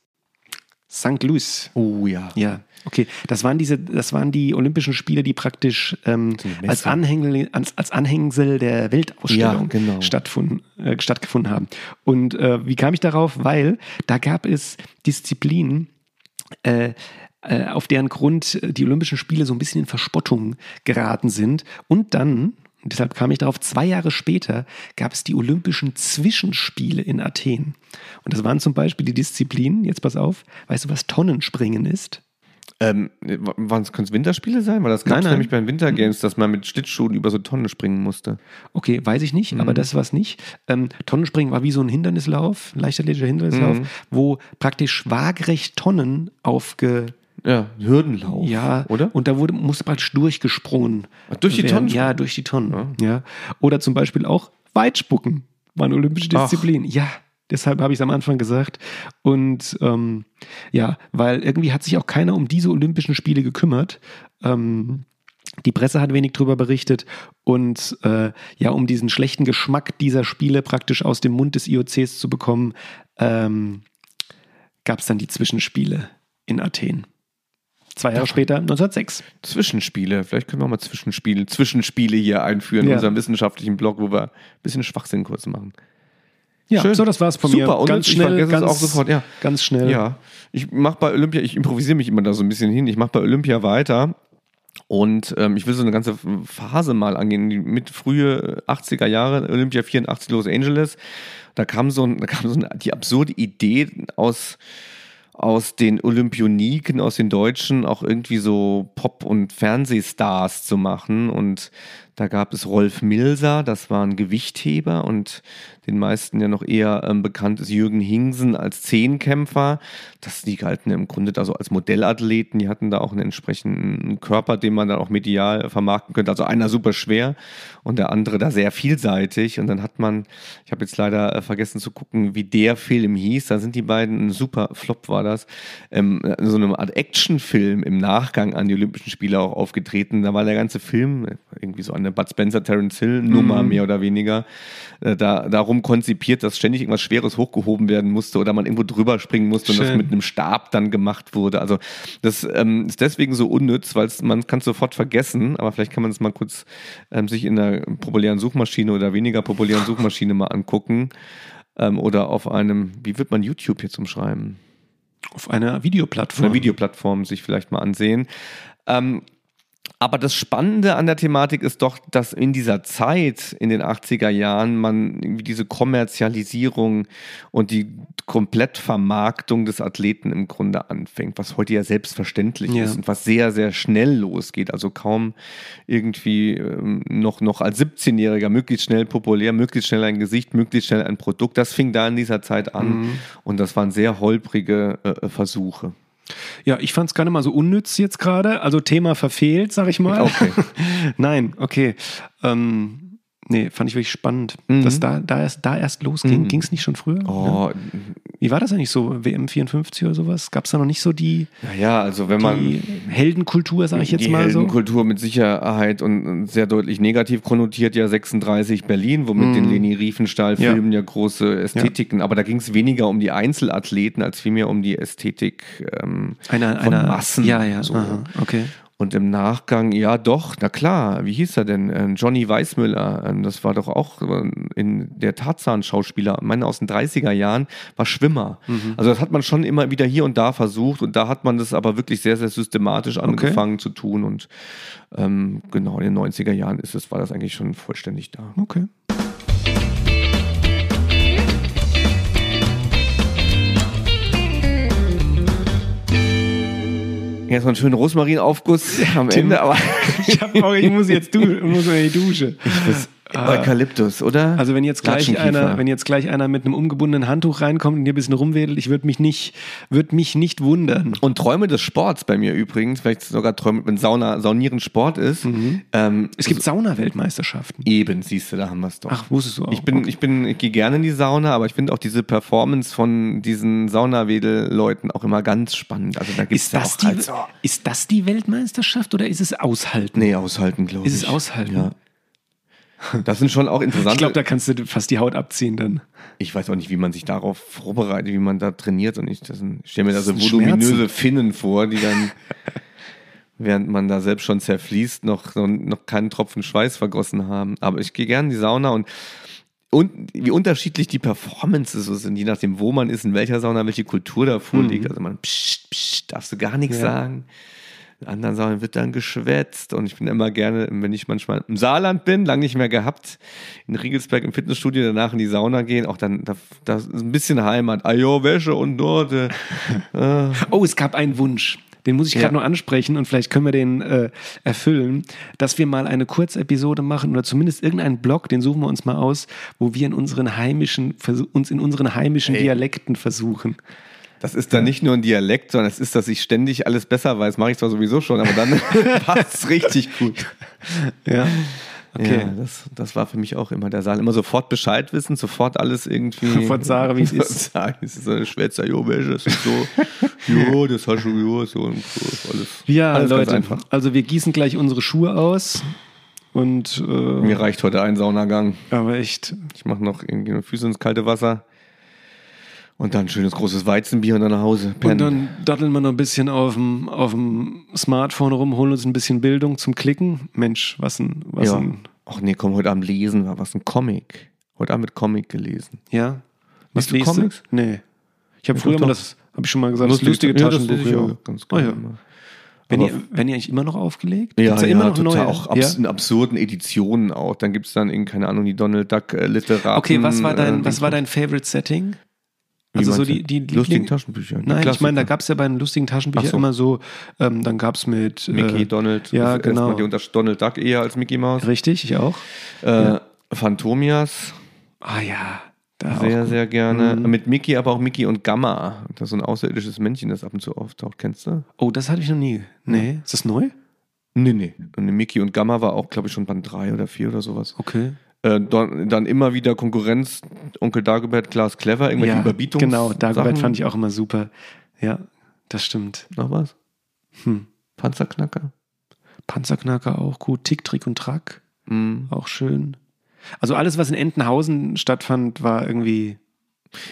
St. Louis. Oh ja. Ja, okay. Das waren diese, das waren die Olympischen Spiele, die praktisch ähm, als, Anhängsel, als, als Anhängsel der Weltausstellung Ja, genau. stattfund, äh, stattgefunden haben. Und äh, wie kam ich darauf? Weil da gab es Disziplinen, äh, äh, auf deren Grund die Olympischen Spiele so ein bisschen in Verspottung geraten sind. Und dann, und deshalb kam ich darauf, zwei Jahre später gab es die Olympischen Zwischenspiele in Athen. Und das waren zum Beispiel die Disziplinen, jetzt pass auf, weißt du, was Tonnenspringen ist? Ähm, waren es Winterspiele sein? Weil das gab es nämlich bei den Wintergames, dass man mit Schlittschuhen über so Tonnen springen musste. Okay, weiß ich nicht, aber das war es nicht. Ähm, Tonnenspringen war wie so ein Hindernislauf, ein leichtathletischer Hindernislauf, wo praktisch waagerecht Tonnen aufge... Ja, Hürdenlauf. Ja, Oder? Und da wurde, musste praktisch durchgesprungen. Ach, durch die werden. Tonnen Ja, durch die Tonnen. Ja. Oder zum Beispiel auch Weitspucken war eine olympische Ach. Disziplin. Ja, deshalb habe ich es am Anfang gesagt. Und ähm, ja, weil irgendwie hat sich auch keiner um diese Olympischen Spiele gekümmert. Ähm, die Presse hat wenig drüber berichtet und äh, ja, um diesen schlechten Geschmack dieser Spiele praktisch aus dem Mund des IOCs zu bekommen, ähm, gab es dann die Zwischenspiele in Athen. Zwei Jahre später, 1906. Zwischenspiele. Vielleicht können wir auch mal Zwischenspiele, Zwischenspiele hier einführen in Ja. unserem wissenschaftlichen Blog, wo wir ein bisschen Schwachsinn kurz machen. Ja, Schön. so, das war's von Super, mir. und Ganz schnell, ganz, auch sofort, ja. ganz schnell. Ja, ich mache bei Olympia, ich improvisiere mich immer da so ein bisschen hin. Ich mache bei Olympia weiter und ähm, ich will so eine ganze Phase mal angehen. Die Mit frühe 80er Jahre, Olympia 84 Los Angeles, da kam so, ein, da kam so eine, die absurde Idee aus aus den Olympioniken, aus den Deutschen auch irgendwie so Pop- und Fernsehstars zu machen. Und da gab es Rolf Milser, das war ein Gewichtheber und den meisten ja noch eher ähm, bekannt ist Jürgen Hingsen als Zehnkämpfer. Das, die galten im Grunde da so als Modellathleten. Die hatten da auch einen entsprechenden Körper, den man dann auch medial vermarkten könnte. Also einer super schwer und der andere da sehr vielseitig. Und dann hat man, ich habe jetzt leider äh, vergessen zu gucken, wie der Film hieß. Da sind die beiden, ein super Flop war das, ähm, so eine Art Actionfilm im Nachgang an die Olympischen Spiele auch aufgetreten. Da war der ganze Film äh, irgendwie so eine Bud Spencer, Terence Hill Nummer mehr oder weniger. Äh, da, darum konzipiert, dass ständig irgendwas Schweres hochgehoben werden musste oder man irgendwo drüber springen musste und das Schön. mit einem Stab dann gemacht wurde. Also das ähm, ist deswegen so unnütz, weil man kann es sofort vergessen, aber vielleicht kann man es mal kurz ähm, sich in einer populären Suchmaschine oder weniger populären Suchmaschine mal angucken. Ähm, oder auf einem, wie wird man YouTube jetzt umschreiben? Auf einer Auf Videoplattform. einer Videoplattform sich vielleicht mal ansehen. Ähm, aber das Spannende an der Thematik ist doch, dass in dieser Zeit, in den 80er Jahren, man irgendwie diese Kommerzialisierung und die Komplettvermarktung des Athleten im Grunde anfängt, was heute ja selbstverständlich Ja. ist und was sehr, sehr schnell losgeht. Also kaum irgendwie ähm, noch, noch als 17-Jähriger möglichst schnell populär, möglichst schnell ein Gesicht, möglichst schnell ein Produkt. Das fing da in dieser Zeit an und das waren sehr holprige äh, Versuche. Ja, ich fand es gar nicht mal so unnütz jetzt gerade. Also Thema verfehlt, sag ich mal. Okay. Nein, okay. Ähm, nee, fand ich wirklich spannend. Dass da, da, erst, da erst losging. Ging es nicht schon früher? Ja. Oh, Wie war das eigentlich so? WM 54 oder sowas? Gab es da noch nicht so die, naja, also wenn man die Heldenkultur, sag ich jetzt die mal so? Heldenkultur mit Sicherheit und und sehr deutlich negativ konnotiert ja 36 Berlin, wo mit den Leni Riefenstahl-Filmen ja. große Ästhetiken, aber da ging es weniger um die Einzelathleten als vielmehr um die Ästhetik ähm, Einer, von einer, Massen. Ja, ja, so. aha, okay. Und im Nachgang, ja doch, na klar, wie hieß er denn? Ähm, Johnny Weissmüller, ähm, das war doch auch äh, in der Tarzan-Schauspieler, meine aus den 30er Jahren, war Schwimmer. Also das hat man schon immer wieder hier und da versucht und da hat man das aber wirklich sehr, sehr systematisch angefangen zu tun und ähm, genau in den 90er Jahren ist es, war das eigentlich schon vollständig da. Okay. Jetzt noch einen schönen Rosmarinaufguss am. Ende, aber Ich, hab auch, ich muss jetzt du, muss in die Dusche. Eukalyptus, oder? Also wenn jetzt gleich einer, wenn jetzt gleich einer mit einem umgebundenen Handtuch reinkommt und hier ein bisschen rumwedelt, ich würde mich nicht, würde mich nicht wundern. Und Träume des Sports bei mir übrigens, vielleicht sogar Träume, wenn Sauna, Saunieren Sport ist. Ähm, Es gibt Sauna-Weltmeisterschaften. eben, siehst du, da haben wir es doch. Ach, wusstest du auch? ich bin, ich bin, ich gehe gerne in die Sauna, aber ich finde auch diese Performance von diesen Saunawedel-Leuten auch immer ganz spannend. Also da gibt es Ist ja das, auch die, halt so, ist das die Weltmeisterschaft oder ist es Aushalten? nee, aushalten, glaube ich. Ist es aushalten? Ja. Das sind schon auch interessante. Ich glaube, da kannst du fast die Haut abziehen dann. Ich weiß auch nicht, wie man sich darauf vorbereitet, wie man da trainiert. Und ich, ich stelle mir da so voluminöse Schmerzen. Finnen vor, die dann, während man da selbst schon zerfließt, noch, noch, keinen Tropfen Schweiß vergossen haben. Aber ich gehe gerne in die Sauna und, und wie unterschiedlich die Performances so sind, je nachdem, wo man ist, in welcher Sauna, welche Kultur da vorliegt. Also man, psst, psst, darfst du gar nichts Mhm. Ja. sagen. In anderen Saunen wird dann geschwätzt und ich bin immer gerne, wenn ich manchmal im Saarland bin, lange nicht mehr gehabt, in Riegelsberg im Fitnessstudio, danach in die Sauna gehen, auch dann, da, da ist ein bisschen Heimat, Ajo, Wäsche und dort. Äh, äh, Oh, es gab einen Wunsch. Den muss ich Ja. gerade noch ansprechen und vielleicht können wir den äh, erfüllen, dass wir mal eine Kurzepisode machen oder zumindest irgendeinen Blog, den suchen wir uns mal aus, wo wir in unseren heimischen, uns in unseren heimischen Ey. Dialekten versuchen. Das ist dann nicht nur ein Dialekt, sondern es ist, dass ich ständig alles besser weiß, mache ich zwar sowieso schon, aber dann passt es richtig gut. Ja. Okay. Ja, das, das war für mich auch immer der Saal. Immer sofort Bescheid wissen, sofort alles irgendwie. Sofort sagen, wie es ist. Sagen, es ist so eine Schwätzer, jo, welche, das ist so, jo, das hast du, jo, so und so, alles. Ja, alles Leute, einfach. also wir gießen gleich unsere Schuhe aus und äh, Mir reicht heute ein Saunagang. aber echt, Ich mache noch irgendwie nur Füße ins kalte Wasser. Und dann ein schönes großes Weizenbier und dann nach Hause. Und pennen. dann datteln wir noch ein bisschen auf dem, auf dem Smartphone rum, holen uns ein bisschen Bildung zum Klicken. Mensch, was ein, was ja. ein, Ach nee, komm, heute Abend lesen war was, ein Comic. Heute Abend mit Comic gelesen. ja. Liest du? Comics? Nee. Ich habe Ja, früher mal das, habe ich schon mal gesagt, das lustige ja, Taschenbuch. lese ich ja. ganz gerne ja. Wenn ihr, wenn ihr eigentlich immer noch aufgelegt? Ja, Gibt's ja, immer noch total. neue? Auch ja? abs in absurden Editionen auch. Dann gibt es dann in, keine Ahnung, die Donald Duck äh, Literaten. Okay, was war dein, äh, was war dein Favorite Setting? Wie Also so die, die lustigen Taschenbücher. die Nein, ich meine, da Klassiker. gab es ja bei den lustigen Taschenbüchern so. immer so, ähm, dann gab es mit Mickey, äh, Donald. ja, genau. Die unter Donald Duck eher als Mickey Mouse. Richtig, ich auch. Äh, Phantomias, Ah ja, da sehr, sehr gerne. Mhm. Mit Mickey, aber auch Mickey und Gamma. Das ist so ein außerirdisches Männchen, das ab und zu auftaucht. Kennst du? Oh, das hatte ich noch nie. Nee, ist das neu? Nee, nee. Und Mickey und Gamma war auch, glaube ich, schon Band 3 oder 4 oder sowas. Okay. Äh, dann, immer wieder Konkurrenz, Onkel Dagobert, Klaas Clever, irgendwelche Ja, Überbietungs genau, Dagobert Sachen. fand ich auch immer super. Ja, das stimmt. Noch was? Hm. Panzerknacker? Panzerknacker auch gut. Tick, Trick und Track Mhm. auch schön. Also alles, was in Entenhausen stattfand, war irgendwie,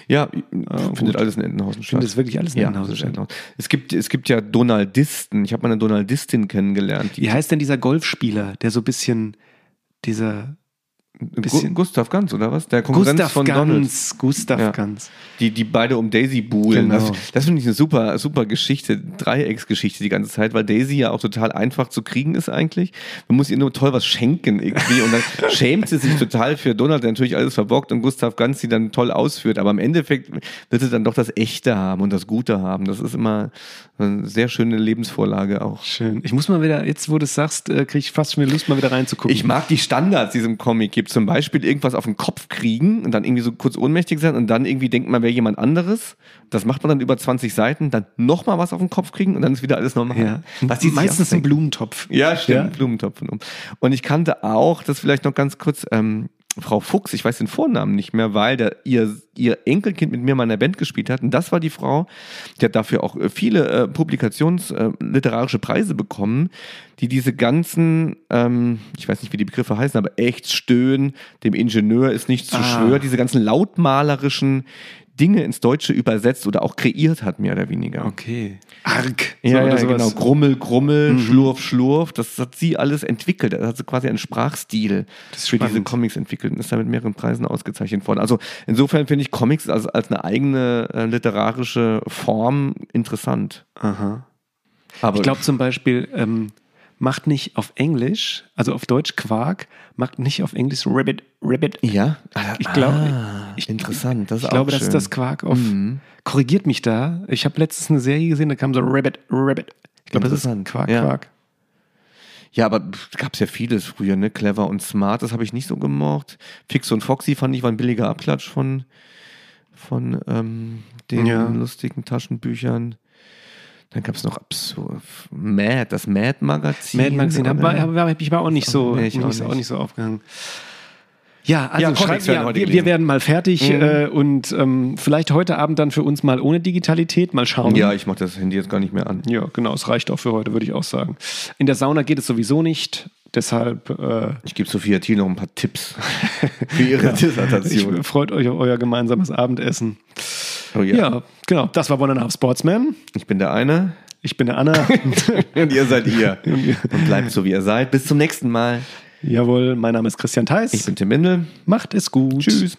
Ja, Ah, findet gut. alles in Entenhausen statt. finde das wirklich alles in ja, Entenhausen statt. Entenhausen. Es gibt, es gibt ja Donaldisten. Ich habe mal eine Donaldistin kennengelernt. Wie heißt denn dieser Golfspieler, der so ein bisschen, dieser bisschen- Gustav Ganz, oder was? Der Konkurrenz Gustav von Donald. Ganz, Gustav Ja. Ganz. Die, die beide um Daisy buhlen. Genau. Das, das finde ich eine super, super Geschichte, Dreiecksgeschichte die ganze Zeit, weil Daisy ja auch total einfach zu kriegen ist eigentlich. Man muss ihr nur toll was schenken irgendwie und dann schämt sie sich total für Donald, der natürlich alles verbockt und Gustav Ganz sie dann toll ausführt. Aber im Endeffekt wird sie dann doch das Echte haben und das Gute haben. Das ist immer eine sehr schöne Lebensvorlage auch. Schön. Ich muss mal wieder, jetzt wo du es sagst, äh, kriege ich fast schon wieder Lust, mal wieder reinzugucken. Ich mag die Standards, die es im Comic gibt. Zum Beispiel irgendwas auf den Kopf kriegen und dann irgendwie so kurz ohnmächtig sein und dann irgendwie denkt man, wäre jemand anderes. Das macht man dann über 20 Seiten, dann nochmal was auf den Kopf kriegen und dann ist wieder alles normal. ja. Was die Meistens ein. Blumentopf. Ja, stimmt, Ja. Blumentopf. und um. Und ich kannte auch, das vielleicht noch ganz kurz, ähm, Frau Fuchs, ich weiß den Vornamen nicht mehr, weil der, ihr, ihr Enkelkind mit mir mal in der Band gespielt hat. Und das war die Frau, die hat dafür auch äh, viele äh, Publikations-, äh, Preise bekommen, die diese ganzen, ähm, ich weiß nicht, wie die Begriffe heißen, aber echt stöhn, dem Ingenieur ist nicht zu Ah. schwör, diese ganzen lautmalerischen Dinge ins Deutsche übersetzt oder auch kreiert hat, mehr oder weniger. Okay. Arg. Ja, So, ja genau. Grummel, Grummel, Mhm. Schlurf, Schlurf. Das hat sie alles entwickelt. Da hat sie quasi einen Sprachstil Das für diese spannend. Comics entwickelt und ist da mit mehreren Preisen ausgezeichnet worden. Also insofern finde ich Comics als, als eine eigene äh, literarische Form interessant. Aha. Aber Ich glaube zum Beispiel, ähm, macht nicht auf Englisch, also auf Deutsch Quark, macht nicht auf Englisch Rabbit, Rabbit. ja, Ich glaube- ah, interessant. Das ist Ich glaube, auch das schön. ist das Quark auf. Mhm. Korrigiert mich da. Ich habe letztens eine Serie gesehen, da kam so Rabbit, Rabbit. Ich glaube, das ist Quark, ja. Quark. Ja, aber gab es ja vieles früher, ne? Clever und smart, das habe ich nicht so gemocht. Fix und Foxy fand ich war ein billiger Abklatsch von, von ähm, den Ja. lustigen Taschenbüchern. Dann gab es noch absurd. Mad, das Mad-Magazin. Mad Magazine, oder? aber, aber, aber ich war auch nicht so, Nee, ich nicht, auch so- auch nicht. nicht so aufgegangen. Ja, also Ja, schreibt, werden ja, wir, wir werden mal fertig Mhm. äh, und ähm, vielleicht heute Abend dann für uns mal ohne Digitalität, mal schauen. Ja, ich mache das Handy jetzt gar nicht mehr an. Ja, genau, es reicht auch für heute, würde ich auch sagen. In der Sauna geht es sowieso nicht, deshalb äh, Ich gebe Sophia Thiel noch ein paar Tipps für ihre ich, Dissertation. freut euch auf euer gemeinsames Abendessen. Oh, Ja, genau, das war One and a Half Sportsman. Ich bin der eine Ich bin der Anna. und ihr seid ihr. Und bleibt so, wie ihr seid. Bis zum nächsten Mal. Jawohl, mein Name ist Christian Theis. Ich bin Tim Mendel. Macht es gut. Tschüss.